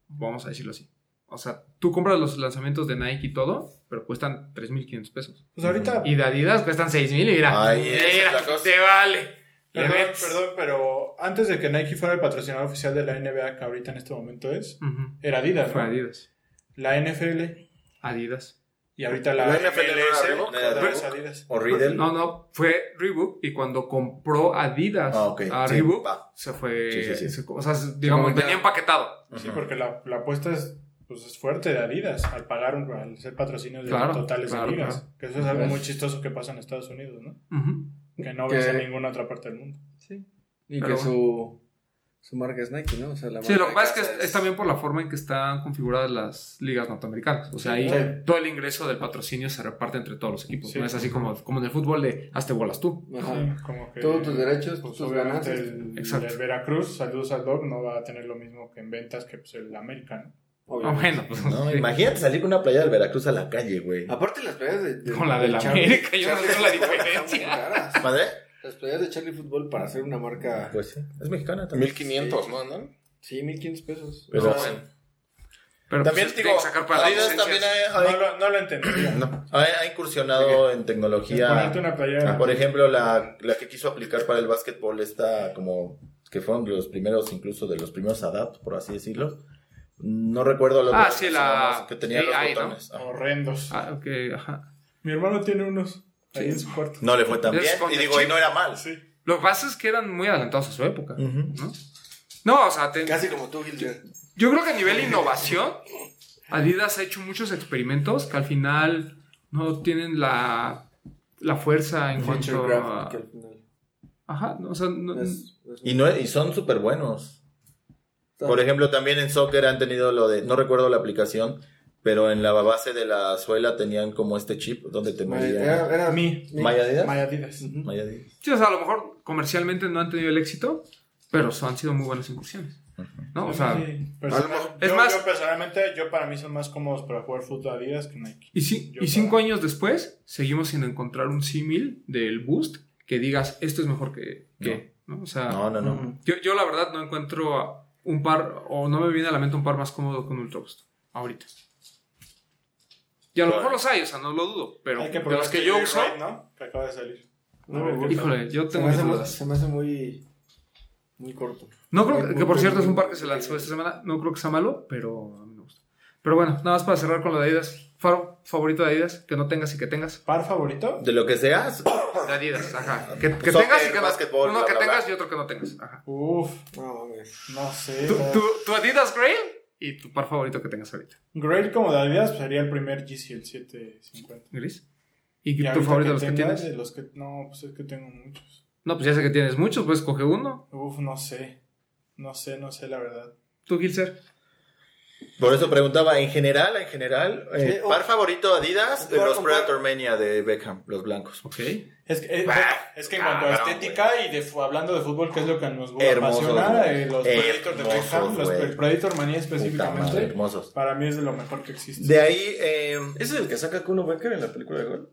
vamos a decirlo así, o sea, tú compras los lanzamientos de Nike y todo, pero cuestan 3.500 pesos. Pues ahorita, Y de Adidas cuestan 6.000 y mira, Ay, es mira, la cosa. te vale. Le perdón, perdón, pero antes de que Nike fuera el patrocinador oficial de la NBA, que ahorita en este momento es, era Adidas. ¿no? Fue Adidas. La NFL Adidas. Y ahorita la, ¿La NFL no era MLS, Adidas. O Riddle. No, no, fue Reebok y cuando compró Adidas Ah, a Reebok, va. se fue, Sí, sí, sí. se- o sea, digamos, venía empaquetado. Sí, porque la, la apuesta es, pues, es fuerte de Adidas al pagar, un, al ser patrocinio de Claro, totales claro, de ligas. claro. Que eso es algo muy chistoso que pasa en Estados Unidos, ¿no? Que no Que- ves en ninguna otra parte del mundo. Sí. Y Pero que su, su marca es Nike, ¿no? O sea, la Sí, lo que pasa es que es, es también por la forma en que están configuradas las ligas norteamericanas. O sea, ahí Sí. todo el ingreso del patrocinio se reparte entre todos los equipos. Sí. No es así como, como en el fútbol de hazte bolas tú. Ajá. Sí, como que, Todos tus derechos, pues, tus ganancias. el, Exacto. el Veracruz, saludos al Dog, no va a tener lo mismo que en ventas que pues, el América, ¿no? Ah, Obviamente. bueno, pues No, sí. imagínate salir con una playa del Veracruz a la calle, güey. Aparte las playas de, de- Con la de la América, yo no veo la [laughs] diferencia. ¿Madre? Las playas de Charlie Fútbol para hacer una marca... Pues sí, es mexicana también. 1500, ¿no? ¿Andan? Sí, 1500 pesos. Pero O sea, sí. Pero También pues, digo, que sacar para Adidas también ha, ha- No lo, no lo entendería. no, ha- ha incursionado en Ponerte tecnología. una playera. Por ejemplo, la, la que quiso aplicar para el básquetbol está como que fueron los primeros, incluso de los primeros adapt, por así decirlo. No recuerdo los Ah, sí, la que tenía los ¿no? botones. Horrendos. Ah, ok, ajá. Mi hermano tiene unos ahí en su cuarto. No le fue tan bien. Y digo, y no era mal. Sí. Lo que pasa es que eran muy adelantados a su época. ¿no? No, o sea, te- Casi como tú, Gilder. yo creo que a nivel innovación, Adidas ha hecho muchos experimentos que al final no tienen la, la fuerza en cuanto a... al final. Ajá, no, o sea, no- Es- es- Y, no, y son súper buenos. Por ejemplo, también en soccer han tenido lo de, no recuerdo la aplicación, pero en la base de la suela tenían como este chip donde te medían. Era, era Mi. ¿Maya Adidas? Maya Adidas. Maya Adidas. sí, o sea, a lo mejor comercialmente no han tenido el éxito, pero son- han sido muy buenas incursiones. ¿No? O sea, Sí, mejor- yo, es más- yo personalmente, yo para mí son más cómodos para jugar fútbol Adidas que Nike. y, Yo y cinco para- años después, seguimos sin encontrar un símil del Boost que digas, esto es mejor que... que ¿no? O sea, No, no. Yo, yo la verdad no encuentro un par, o no me viene a la mente un par más cómodo que un Ultra Boost, ahorita. Y a lo mejor los hay, o sea, no lo dudo, pero de los que este yo uso, ¿no? Que acaba de salir. No me híjole, yo Se tengo me, mis hace, se me hace muy. Muy corto. No creo que, por cierto es un par que se lanzó esta semana, no creo que sea malo, pero a mí me gusta. Pero bueno, nada más para cerrar con lo de Adidas. Faro favorito de Adidas, que no tengas y que tengas. ¿Par favorito? De lo que seas, [coughs] De Adidas, ajá. Que, que Soccer, tengas y que no. Uno bla, que bla, tengas bla. y otro que no tengas. Ajá. Uf, No mames. no sé. Tu, la- tu, tu Adidas Grail y tu par favorito que tengas ahorita. Grail como de Adidas pues, sería el primer GC, el 750. ¿Gris? ¿Y, Y tu favorito de los que tienes? de los que No, pues es que tengo muchos. No, pues ya sé que tienes muchos, pues coge uno. Uf, no sé. No sé, no sé la verdad. Tú, Gilser. Por eso preguntaba, en general, en general, eh, Sí, par favorito Adidas, par- los Predator Mania de Beckham, los blancos. Ok. Es que, es, Bah, es que en cuanto a estética y de, hablando de fútbol, que es lo que nos apasiona, eh, los Predator de Beckham, los, el Predator Puta específicamente, madre, hermosos. para mí es de lo mejor que existe. De ahí, eh, ¿Ese es el que saca Kuno Becker en la película de gol?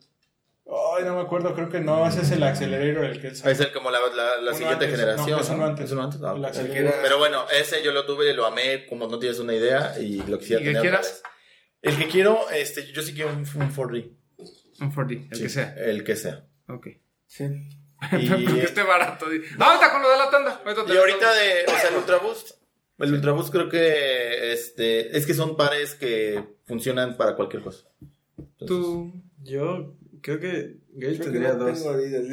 Ay, no me acuerdo, creo que no, ese es el Accelerator el que saca. es el, como la, la, la Uno siguiente antes, generación. no, es uno antes. ¿Es uno antes? Ah, El. Pero bueno, ese yo lo tuve, lo amé, como no tienes una idea, y lo quisiera ¿Y que tener. otra quieras? vez. El que quiero, este, yo sí quiero un, un 4D. Un 4D, el Sí, que sea. El que sea. Ok. Sí. [laughs] Y, que esté barato. di- Ah, ahorita con lo de la tanda. Y ahorita de, o sea, el Ultra Boost. El Ultra Boost creo que, este, es que son pares que funcionan para cualquier cosa. Entonces, Tú. Yo creo que Gale Creo que tendría no dos. tengo Adidas.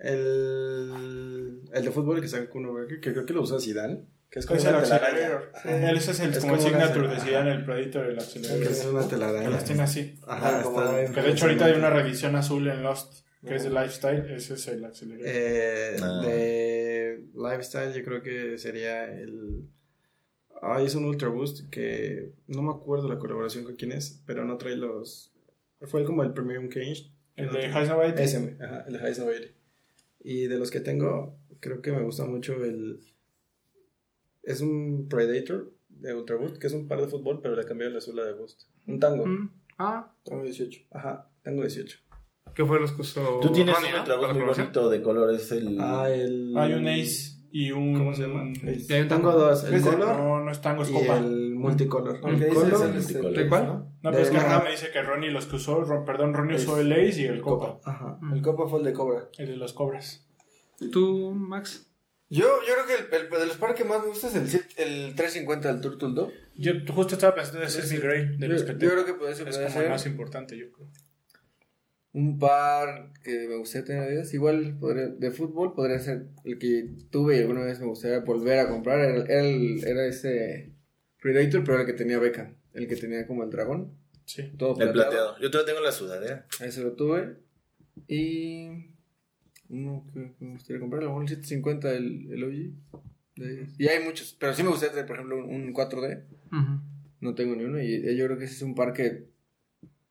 El, el de fútbol que saca Kuno que creo que lo usa Zidane. Que es como el una telaraña. Accelerator. Él ese es el Es como el como signature de. Zidane, el Predator, el Que Accelerator. es una Que telaraña. los tiene así. Ajá, como está de- Que hecho ahorita hay una reedición azul en Lost, que es de Lifestyle, ese es el Accelerator. Eh, Ah. De Lifestyle, yo creo que sería el. Ah, es un Ultra Boost que no me acuerdo la colaboración con quién es, pero no trae los. Fue como el Premium Cage. El de Heisenberg. Ese, ajá, el High Novelty. Y de los que tengo, creo que me gusta mucho el. Es un Predator de Ultra Boost, que es un par de fútbol, pero le cambiaron la suela de Boost. Un tango. Mm, Ah, Tengo 18. Ajá, tengo 18. ¿qué fue los que usó? Tú tienes Ronnie, un ¿no? Ultra Boost Para la muy bonito de colores. El... Ah, el. Hay un Ace y un. ¿Cómo se llama? Y hay un tango. dos, el Ese, color No, no es tango, es y copa. el multicolor. El El que dice color, es el- multicolor. el- ¿De cuál? ¿no? No, pero es que acá me dice que Ronnie los que usó, Ron- perdón, Ronnie usó el Ace y el copa. Ajá. El Copa fue el de Cobra. El de los cobras. ¿Tú, Max? Yo, yo creo que el, el- de los pares que más me gusta es el, el 350 del Turtle Dog. Yo justo estaba pensando ese es mi Grey de Yo, los que yo creo que puede ser, Es como el más importante, yo creo. un par que me gustaría tener Adidas. Igual podría- de fútbol podría ser el que tuve y alguna vez me gustaría volver a comprar. Era, era ese Predator, pero el que tenía Beckham. El que tenía como el dragón. Sí. Todo El plateado. Yo todavía tengo la sudadera. Ese lo tuve. Y. Uno que me gustaría comprar, el 750, el, el OG. de. Y hay muchos, pero sí me gustaría tener, por ejemplo, un, un 4D. Ujú. No tengo ni uno. Y yo creo que ese es un par que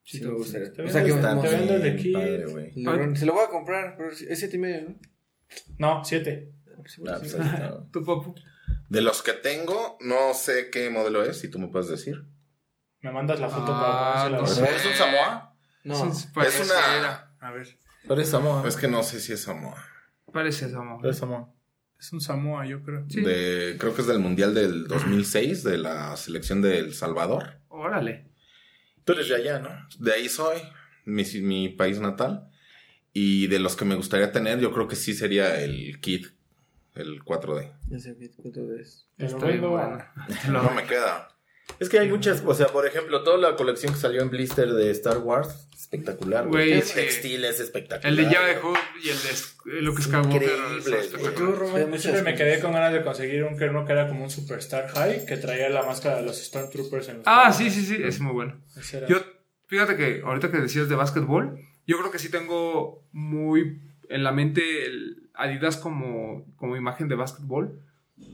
sí me gustaría. Te O sea, que me- LeBron. Se lo voy a comprar, pero es 7 y medio, ¿no? No, siete. Ah, pues. ¿Tú, [laughs] Papu? De los que tengo, no sé qué modelo es, si tú me puedes decir. Me mandas la foto Ah, para no sé. ¿Es un Samoa? No. Sí, parece, una- A ver. Es Samoa. Es que no sé si es Samoa. Parece Samoa. Es Samoa. Es un Samoa, yo creo. Sí. De, creo que es del Mundial del 2006, de la selección de El Salvador. Órale. Tú eres de allá, ¿no? De ahí soy, mi, mi país natal. Y de los que me gustaría tener, yo creo que sí sería el kit, el 4D. Ya sé qué cuánto es. Te lo Está bueno. a- [laughs] No me queda. Es que hay muchas, o sea, por ejemplo, toda la colección que salió en blister de Star Wars, espectacular. Güey, El sí. textil es espectacular. El de Java de Hood y el de Sk- Luke Skywalker. Increíble. Yo siempre me quedé con ganas de conseguir un que uno que era como un Superstar High que traía la máscara de los Stormtroopers en los Ah, sí, sí, sí, es muy bueno. Ese Yo, fíjate que ahorita que decías de básquetbol, yo creo que sí tengo muy en la mente el Adidas como, como imagen de básquetbol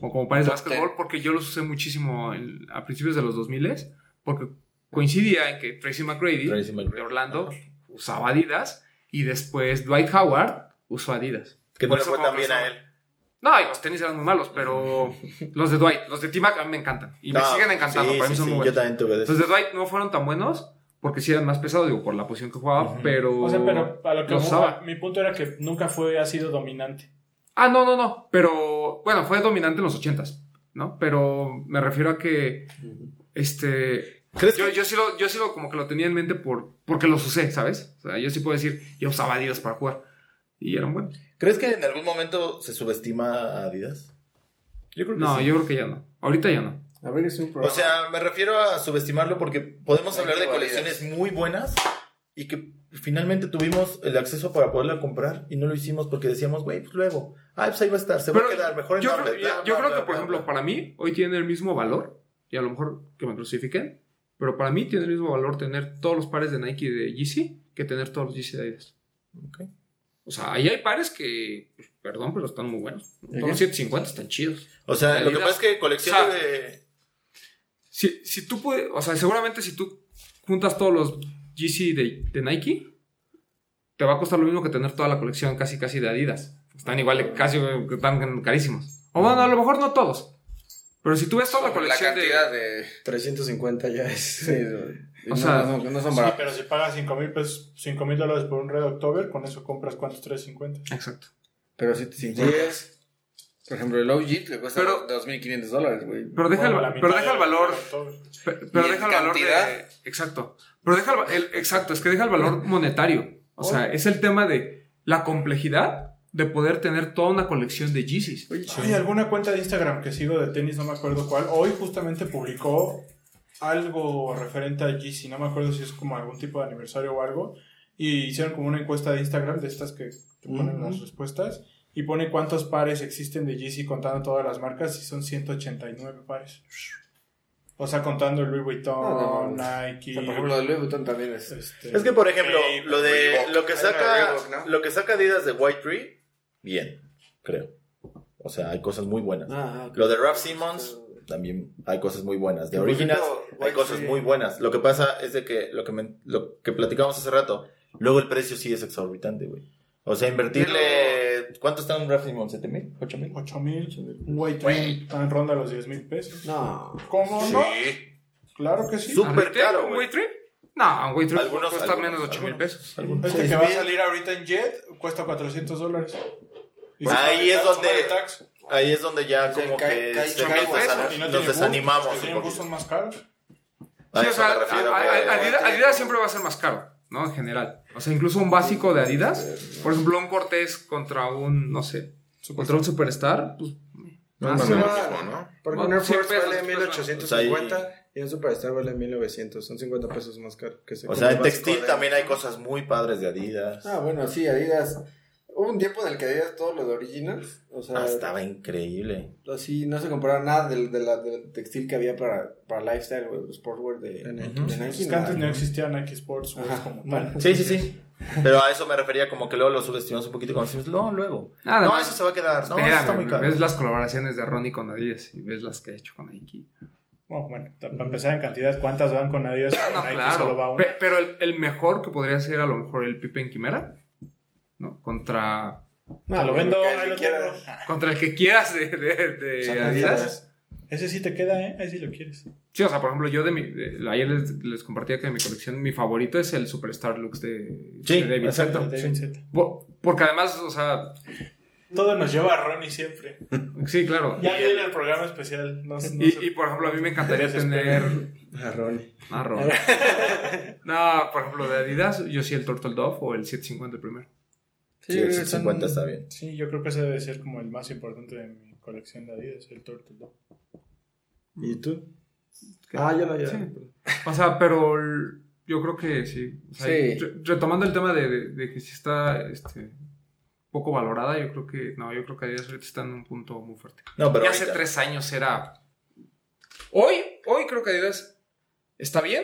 o como pares de básquetbol porque yo los usé muchísimo en- a principios de los 2000 porque coincidía en que Tracy McGrady, Tracy McGrady. de Orlando usaba Adidas y después Dwight Howard usó Adidas. Que no Por le eso fue tan bien a él. No, y los tenis eran muy malos, pero [laughs] los de Dwight, los de T-Mac a mí me encantan. Y me No, siguen encantando, sí, para mí sí, son sí, muy Yo buenos. también tuve de Los de Dwight no fueron tan buenos porque sí eran más pesados, digo, por la posición que jugaba, pero... O sea, pero a lo que los usaba. mi punto era que nunca fue ha sido dominante. Ah, no, no, no, pero bueno, fue dominante en los ochentas, ¿no? Pero me refiero a que, este... ¿Crees Yo, que- yo, sí lo, yo sí lo como que lo tenía en mente por, porque los usé, ¿sabes? O sea, yo sí puedo decir, yo usaba Adidas para jugar. Y eran buenos. ¿Crees que en algún momento se subestima a Adidas? Yo creo que No, sí. yo creo que ya no. Ahorita ya no. A ver, es un O programa. sea, me refiero a subestimarlo porque podemos hablar de colecciones muy buenas y que finalmente tuvimos el acceso para poderla comprar y no lo hicimos porque decíamos, güey, pues luego, ah, pues ahí va a estar, se va a quedar mejor en yo creo, bla, yo bla, creo bla, que, por bla, ejemplo, bla. para mí, hoy tiene el mismo valor, y a lo mejor que me crucifiquen, pero para mí tiene el mismo valor tener todos los pares de Nike y de Yeezy que tener todos los Yeezy de Adidas. Ok. O sea, ahí hay pares que, pues, perdón, pero están muy buenos. ¿De Todos los qué? 750 están chidos. O sea, lo que pasa es que colección O sea, de... Si, si tú puedes, o sea, seguramente si tú juntas todos los Yeezy de, de Nike, te va a costar lo mismo que tener toda la colección casi casi de Adidas. Están igual, de casi están carísimos. O bueno, a lo mejor no todos. Pero si tú ves toda la la colección de... cantidad de... 350 ya es. Sí, O o sea, sea, no, no son Sí, baratos. pero si pagas 5 mil pesos, 5 mil dólares por un Red October, con eso compras cuántos 350. Exacto. Pero si te Sí, 50. es. Por ejemplo, el OG te cuesta Pero- 2.500 dólares, güey. Pero deja, Bueno, el, pero deja el valor... Pero ¿Y deja el valor cantidad? de. Exacto. Pero deja el, Exacto, es que deja el valor monetario. O sea, es el tema de la complejidad de poder tener toda una colección de Yeezys. Hay alguna cuenta de Instagram que sigo de tenis, no me acuerdo cuál. Hoy justamente publicó algo referente a Yeezy, no me acuerdo si es como algún tipo de aniversario o algo. Y hicieron como una encuesta de Instagram de estas que te ponen las respuestas. Y pone cuántos pares existen de Yeezy contando todas las marcas y son 189 pares. O sea, contando el Louis Vuitton, No, no, no. Nike. O sea, por ejemplo, el Louis Vuitton también es... este, Es que, por ejemplo, Babe, lo de Reebok. lo que saca Reebok, ¿no? lo que saca Adidas de White Tree, bien, creo. O sea, hay cosas muy buenas. Ah, ok. Lo de Ralph Simmons, también hay cosas muy buenas. De Originals, hay cosas muy buenas. Lo que pasa es de que lo que, me- lo que platicamos hace rato, luego el precio sí es exorbitante, güey. O sea, invertirle... ¿Cuánto está un Ralph Simmons? ¿7 mil? ¿8 mil? 8 mil. Tree está en ronda los 10 mil pesos. No. ¿Cómo no? Sí. Claro que sí. Súper ¿Retail, caro, ¿Un güey. Weight Tree? No, un Weight Tree Algunos- cuesta algunos- menos de 8 mil algunos. pesos. Este Sí, que va a salir ahorita en Jet cuesta 400 dólares. Ahí es donde-. Ahí es donde ya como que se- pesos no nos desanimamos tienen gustos más caros. Sí, o sea, Adidas siempre va a ser más caro, ¿no? En general. O sea, incluso un básico de Adidas, por ejemplo, un Cortés contra un, no sé, contra un Superstar, pues. No, más no, o no. Porque un Air 100 Force vale pues, 1850 y un Superstar vale 1900. Son 50 pesos más caro. Que se O sea, en textil también hay cosas muy padres de Adidas. Ah, bueno, sí, Adidas. Hubo un tiempo en el que Adidas todo lo de Originals, o sea, Ah, estaba increíble. así no se compraba nada del, de del textil que había para, para lifestyle, sportwear de, De de Nike. Nike. Es que nada, antes no existía Nike Sports güey, Ajá. como Bueno. tal. Sí, sí, sí. Pero a eso me refería como que luego lo subestimamos un poquito como decimos, no, luego. Nada no, eso se va a quedar. No, eso Espérame, está muy caro. ves las colaboraciones de Ronnie con Adidas y ves las que ha hecho con Nike. Bueno, bueno, para empezar en cantidad, ¿cuántas van con Adidas? No, Con Nike solo va claro. una. Pe- Pero el, el mejor que podría ser a lo mejor el Pippen Quimera, ¿no? Contra, No, Te lo vendo, lo tengo. contra el que quieras de, de- de Son Adidas. Adidas. Ese sí te queda, ¿eh? Ahí sí lo quieres. Sí, o sea, por ejemplo, yo de mi. de- ayer les, les compartía que de mi colección, mi favorito es el Superstar Lux de, Sí, de David Zeta. Porque además, o sea, Todo nos lleva a Ronnie siempre. [laughs] Sí, claro. Ya viene el programa especial. No, no Y, y, por ejemplo, a mí me encantaría tener. A Ronnie. Ah, Ron. [laughs] no, por ejemplo, de Adidas, yo sí el Turtle Dove o el 750 el primero. Sí, el 50 está bien. Sí, yo creo que ese debe ser como el más importante de mi colección de Adidas, el Turtle Dove. ¿Y tú? Ah, yo no, ya. Sí. O sea, pero el- yo creo que sí. O sea, Sí. re- retomando el tema de, de- de que si está este, poco valorada, yo creo que. No, yo creo que Adidas ahorita está en un punto muy fuerte. No, pero y hace ahorita- tres años era. Hoy, hoy creo que Adidas está bien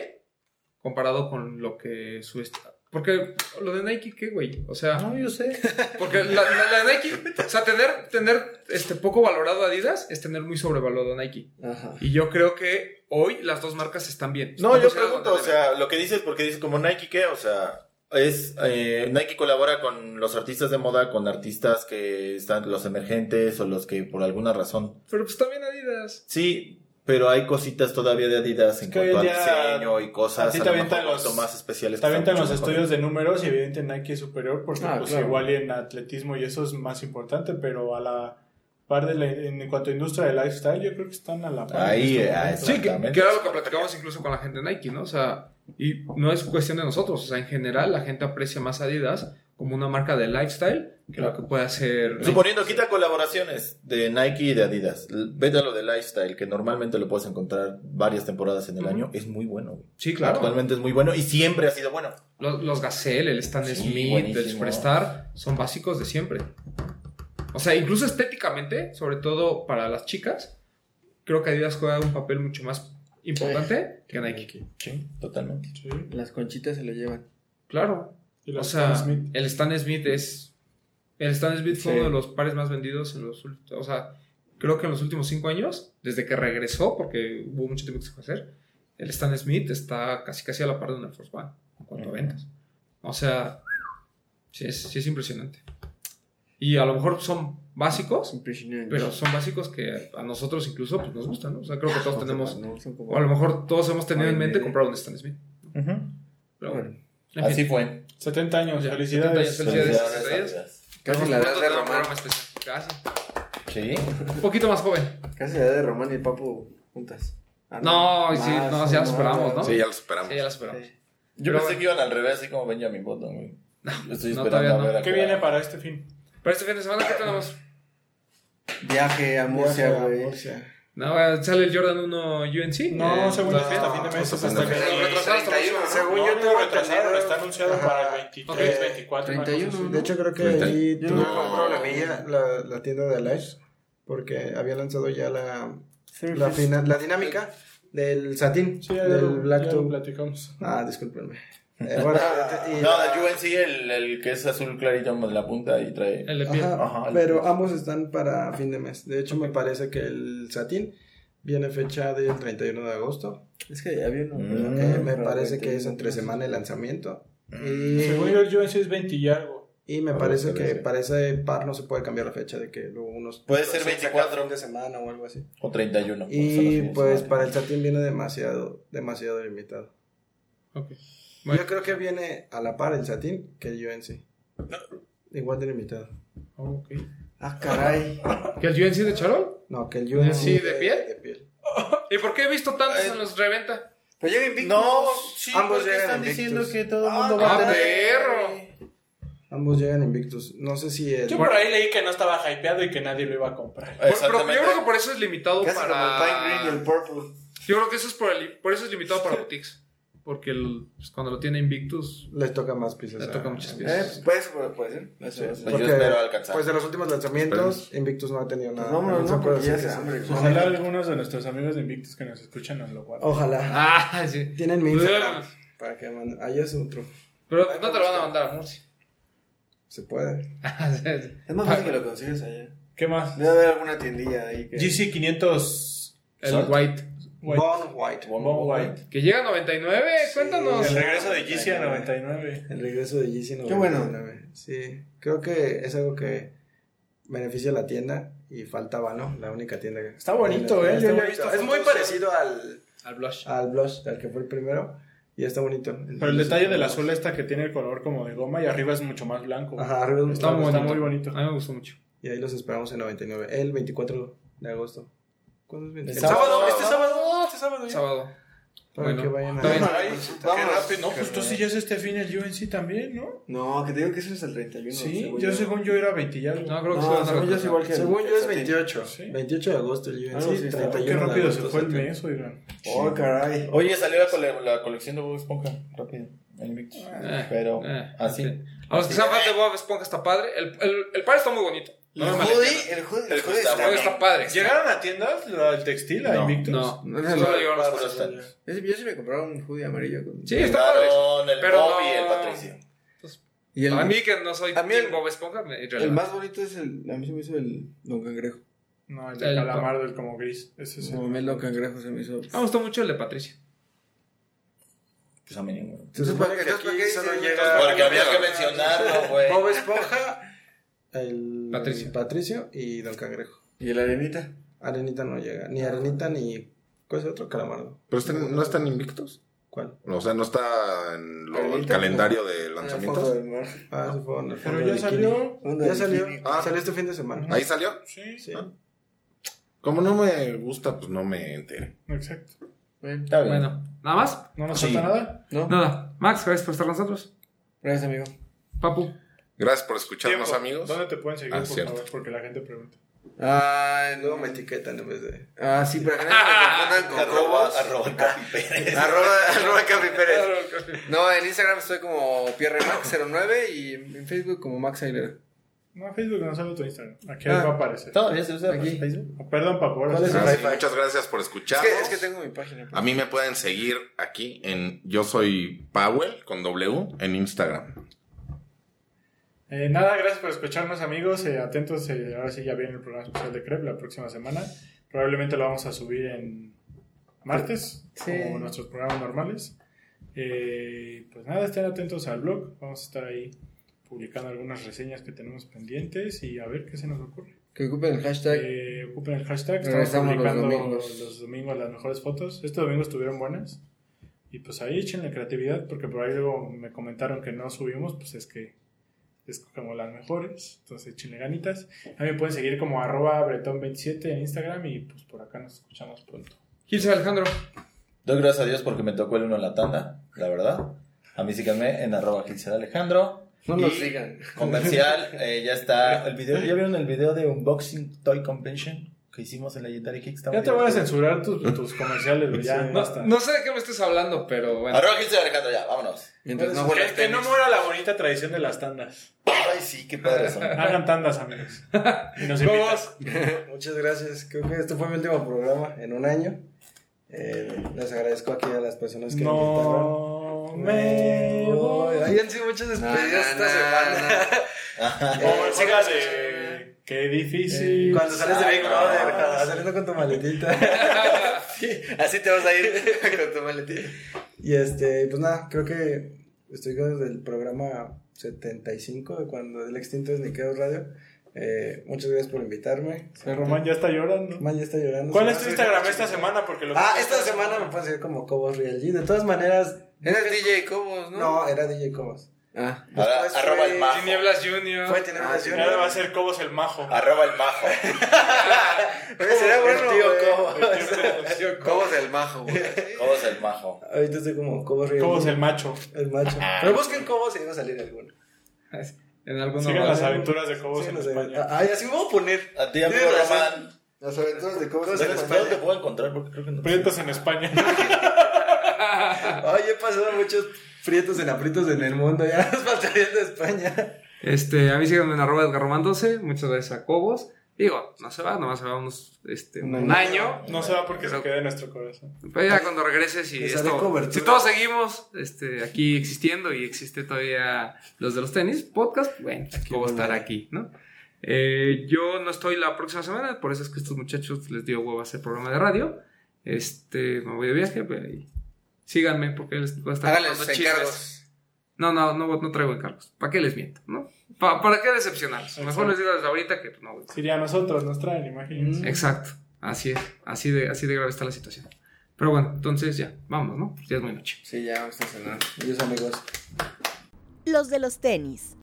comparado con lo que su. Porque lo de Nike, ¿qué, güey? O sea. No, yo sé. Porque la, la- Nike, o sea, tener, tener este, poco valorado Adidas es tener muy sobrevalorado Nike. Ajá. Y yo creo que hoy las dos marcas están bien. No, yo pregunto, o sea, lo que dices, porque dices como Nike, ¿qué? O sea, es eh, Nike colabora con los artistas de moda, con artistas que están los emergentes o los que por alguna razón. Pero pues también Adidas. Sí, pero hay cositas todavía de Adidas en cuanto al diseño y cosas a ti a te lo avientan los- más especiales. Te aventan que los estudios de números y evidentemente Nike es superior porque Ah, pues claro. igual y en atletismo y eso es más importante, pero a la par de la, en cuanto a industria de lifestyle yo creo que están a la par. Ahí, este ah. Sí, que, que era lo que platicamos incluso con la gente de Nike, ¿no? O sea, y no es cuestión de nosotros. O sea, en general la gente aprecia más Adidas como una marca de lifestyle que lo que puede hacer. Suponiendo, quita colaboraciones de Nike y de Adidas. Vete a lo de Lifestyle, que normalmente lo puedes encontrar varias temporadas en el año. Es muy bueno. güey. Sí, claro. Actualmente es muy bueno y siempre ha sido bueno. Los, los Gazelle, el Stan Sí, Smith, el. Superstar son básicos de siempre. O sea, incluso estéticamente, sobre todo para las chicas, creo que Adidas juega un papel mucho más importante que Nike. Sí, totalmente. Sí. Las conchitas se lo llevan. Claro. Y O sea, Stan Smith. el Stan Smith es. El Stan Smith fue Sí. uno de los pares más vendidos en los últimos. O sea, creo que en los últimos cinco años, desde que regresó, porque hubo mucho tiempo que se fue a hacer, el Stan Smith está casi casi a la par de un Air Force One en cuanto a ventas. O sea, sí es, sí es impresionante. Y a lo mejor son básicos, Impresionante. pero son básicos que a nosotros incluso pues, nos gustan, ¿no? O sea, creo que todos tenemos. No, son como- O a lo mejor todos hemos tenido en mente de- comprar un Stan Smith. Pero bueno. En Así fue. 70 años, Ya, felicidades. 70 años, felicidades. Felicidades, Adidas. Casi la edad de Román. Casi. Sí. Un poquito más joven. Casi la edad de Román y el Papu juntas. Ah, No, sí, Más, no, ya lo más, superamos, ¿no? Sí, ya lo superamos. Sí, ya la superamos. Sí. Yo Pero pensé que iban al revés, así como Benjamin Button, güey. Yo Estoy no, esperando todavía a no. ver a ¿Qué viene para este fin? Para este fin de semana, ¿qué tenemos? Viaje a Murcia, güey. No, eh, sale el Jordan 1 UNC. No, Eh, según yo, hasta fin de mes. hasta hasta fin de que- mes. Lo retrasaron hasta el 31, próximo, ¿no? Según yo tengo entendido- está anunciado Ajá. para el 23, Ok. 24. una 31, cosa así. De hecho, creo que ahí Yo no- un problemilla la, la tienda de Alive porque había lanzado ya la, la, fina- la dinámica del satín, del Black ya lo Toe. platicamos. Ah, discúlpenme. Eh, bueno, [laughs] y- No, del UNC, el, el que es azul clarito en la punta y trae. El de piel. Ajá, Ajá, el- pero ambos están para fin de mes. De hecho, me parece que el satín viene fecha del 31 de agosto. Es que había uno. Mm, Eh, me parece que 21, es entre semana el lanzamiento. Y, Según yo, el UNC es 20 y algo. y me parece que para ese par no se puede cambiar la fecha de que luego unos... Puede ser se 24. saca fin de semana o algo así. O 31. por Y pues para el satín viene demasiado, demasiado limitado. Ok. Bueno. Yo creo que viene a la par el satín que el UNC. Igual de limitado. Ok. Ah, caray. ¿Que el UNC de Charol? No, que el UNC ¿Sí, de piel? De piel. [laughs] ¿Y por qué he visto tantos en los reventa? Pero llega Invictus. No, sí, Ambos llegan están invictos. diciendo que todo el mundo va ¡Ah, a tener. perro! Ambos llegan invictos. No sé si el... Yo por ahí leí que no estaba hypeado y que nadie lo iba a comprar. Por- pero yo creo que por eso es limitado Casi como el para. Pine Green y el Purple. Yo creo que eso es por, el- por eso es limitado para [laughs] boutiques. Porque el- pues, cuando lo tiene Invictus, Les toca más piezas. le a- toca muchas Eh, piezas. puede ser, puede ser. Pues yo espero alcanzar. Pues de los últimos lanzamientos, Invictus no ha tenido nada. Vámonos, se no, porque ya se que hambre. sí. Ojalá algunos de nuestros amigos de Invictus que nos escuchan nos lo guarden. Ojalá. [laughs] Ah, sí. Tienen mi Instagram. Bueno, Para que manden. Ahí es otro. Pero no te lo van a mandar a Murcia. Se puede. [laughs] Es más fácil que lo consigas allá. ¿Qué más? Debe haber alguna tiendilla ahí que... GC 500 El Salt. White. White. Bone White. Bone White. Que llega a 99, cuéntanos. El regreso de GC a 99. El regreso de Yeezy Qué bueno. 99. Sí. Creo que es algo que beneficia a la tienda y faltaba, ¿no? La única tienda que. Está bonito, ¿eh? Está Yo ya he visto Es muy parecido al, Al blush. al Blush, al que fue el primero. Y está bonito. Pero el detalle del azul esta que tiene el color como de goma y arriba es mucho más blanco. Ajá, arriba es Está muy Está bonito. muy bonito. A mí me gustó mucho. Y ahí los esperamos en 99. El 24 de agosto. ¿Cuándo es 24? El sábado, este sábado, sábado. ya. Sábado. Para Bueno, que vayan a rápido. No, pues tú sí ya es este fin el UNC también, ¿no? No, que te digo que eso es el 31. Sí, según yo según yo era 20 y algo. No, creo que No, según yo es igual que el- Según yo es el 28. Sí. 28 de agosto el UNC. Ah, sí, está. 31 Qué rápido se agosto, fue el mes, oigan. Oh, caray. Oye, salió la, cole- la colección de Bob Esponja. Rápido. en Invictus. Eh, Pero eh, así. A los que sean fans de Bob Esponja está padre. El, el, el par está muy bonito. No El hoodie, el hoodie, El el hoodie está está El está padre. ¿Llegaron a tiendas del textil, a No, Invictus? No, No, no, solo llegaron los Puro fans. stand. Yo sí, me compraron un hoodie amarillo. con- Sí, está padre. El Pero Bob no- y el Patricio. Y el, A mí que no soy A mí el- Bob Esponja, me el más bonito es el. A mí se me hizo el Don Cangrejo. No, el de El- calamar del como gris. Ese es No, a el Don Cangrejo se me hizo. Me gustó mucho el de Patricia. Pues a mí ninguno. Se supone que Entonces, ¿para aquí qué Porque había que mencionarlo, güey. Bob Esponja, el Patricio. Patricio y Don Cangrejo. ¿Y el arenita? Arenita no llega. Ni Arenita ni. ¿Cuál es otro calamardo? Pero este no están invictos. ¿Cuál? O sea, no está en lo- el calendario no. de En el lanzamientos. fondo del mar. Ah, se fue en el Pero ya salió. Ya salió. Ah. Salió este fin de semana. Ahí salió. Sí, Sí. Como no me gusta, pues no me enteré. exacto. Bueno, Está bien. Bueno, ¿nada más? ¿No nos Sí. falta nada? ¿no? Nada. Max, gracias por estar con nosotros. Gracias, amigo. Papu. Gracias por escucharnos, Tiempo. amigos. ¿Dónde te pueden seguir, Ah, por cierto. favor? Porque la gente pregunta. Ah, Luego me etiquetan en vez de. ah sí, para que me con [laughs] Arroba, arroba Capi Pérez. Arroba, [laughs] arroba Capi Pérez. No, en Instagram estoy como PierreMax09 y en Facebook como Max Aguilera. No, Facebook no solo tu Instagram. Aquí Ah. va a aparecer. ¿Todavía se usa Aquí. Facebook? Oh, Perdón, papu. ahora ¿Cuál es el Ah, sí, muchas gracias por Es escucharnos. que, es que tengo mi página. pues. A mí me pueden seguir aquí en Yo Soy Powell con W en Instagram. Eh, nada, gracias por escucharnos, amigos. Eh, atentos, eh, ahora sí ya viene el programa especial de Crep la próxima semana. Probablemente lo vamos a subir en martes, Sí. como nuestros programas normales. Eh, pues nada, estén atentos al blog. Vamos a estar ahí publicando algunas reseñas que tenemos pendientes y a ver qué se nos ocurre. Que ocupen el hashtag. Eh, ocupen el hashtag. Estamos Regresamos los publicando domingos. los domingos las mejores fotos. Este domingo estuvieron buenas. Y pues ahí échenle creatividad, porque por ahí luego me comentaron que no subimos, pues es que escogemos las mejores. Entonces échenle ganitas. A mí me pueden seguir como arroba bretón27 en Instagram y pues por acá nos escuchamos pronto. Gilce Alejandro. Doy gracias a Dios porque me tocó el uno en la tanda, la verdad. A mí síganme en arroba Gilser Alejandro. No Y nos sigan. Comercial, eh, ya está el video. ¿Ya vieron el video de Unboxing Toy Convention que hicimos en Legendary Kick? Está Ya te voy a censurar tus, tus comerciales, güey, ya, No, sé de qué me estés hablando, pero bueno. Arroba Gilser Alejandro, ya, vámonos. Mientras no que, no muera la bonita tradición de las tandas. Ay, sí, qué padre son. [laughs] Hagan tandas, amigos. Y nos. [laughs] Muchas gracias. Creo que este fue mi último programa en un año. Eh, les agradezco aquí a las personas que me invitaron. No me voy. Ay, han sido muchas despedidas esta semana. [laughs] Eh, sigas de. Qué difícil. Cuando sales de Big Brother, vas saliendo con tu maletita. [laughs] Así te vas a ir [laughs] con tu maletín. Y este, pues nada, creo que estoy desde el programa 75 de cuando el extinto es Niqueo Radio. Eh, muchas gracias por invitarme. El Román ya está llorando. Man ya está llorando. ¿Cuál es tu Instagram esta semana? Porque lo Ah, esta semana me pueden seguir como Cobos Real G. De todas maneras, Eres DJ Cobos, ¿no? no, era DJ Cobos. Ah. Ahora, arroba fue- el majo. Tinieblas Junior. Fue tener Ah. Ahora va a ser Cobos el Majo. Arroba el majo. [laughs] [laughs] Sería bueno, tío güey. Cobos. Cobos del majo, güey. Cobos el majo. Ahorita estoy como Cobos Real Cobos el Macho. el macho. Pero busquen Cobos y va a salir alguno. En alguno Sigan las aventuras de Cobos en. España. Ay, así me voy a poner. A ti, amigo. Román. Las aventuras de Cobos en ¿Dónde España. te puedo encontrar? Porque creo que no. Prietos en España. [laughs] Ay, he pasado muchos prietos en aprietos en el mundo. Ya nos faltaría de España. Este, a mí síganme en arroba Edgar Román 12. Muchas gracias a Cobos. Digo, no se va, nomás se va unos, este, un, Un año. No se va porque se queda en nuestro corazón. Pero ya cuando regreses y esto, si todos seguimos este, aquí existiendo y existe todavía los de los tenis, podcast, bueno, aquí voy a estar aquí, ¿no? Eh, yo no estoy la próxima semana, por eso es que estos muchachos les dio huevo a hacer programa de radio. Este, me voy de viaje, pero ahí, síganme porque les voy a estar encargos. No, no, no, no traigo encargos. ¿Para qué les miento, no? Pa- ¿Para qué decepcionarlos? Mejor les digo desde ahorita que pues, no, güey. Sería a nosotros, nos traen, imagínense. Exacto, así es, así de, así de grave está la situación. Pero bueno, entonces ya, vámonos, ¿no? Ya es muy noche. Sí, ya vamos a cenar. Adiós, amigos. Los de los tenis.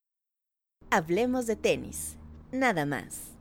Hablemos de tenis. nada más.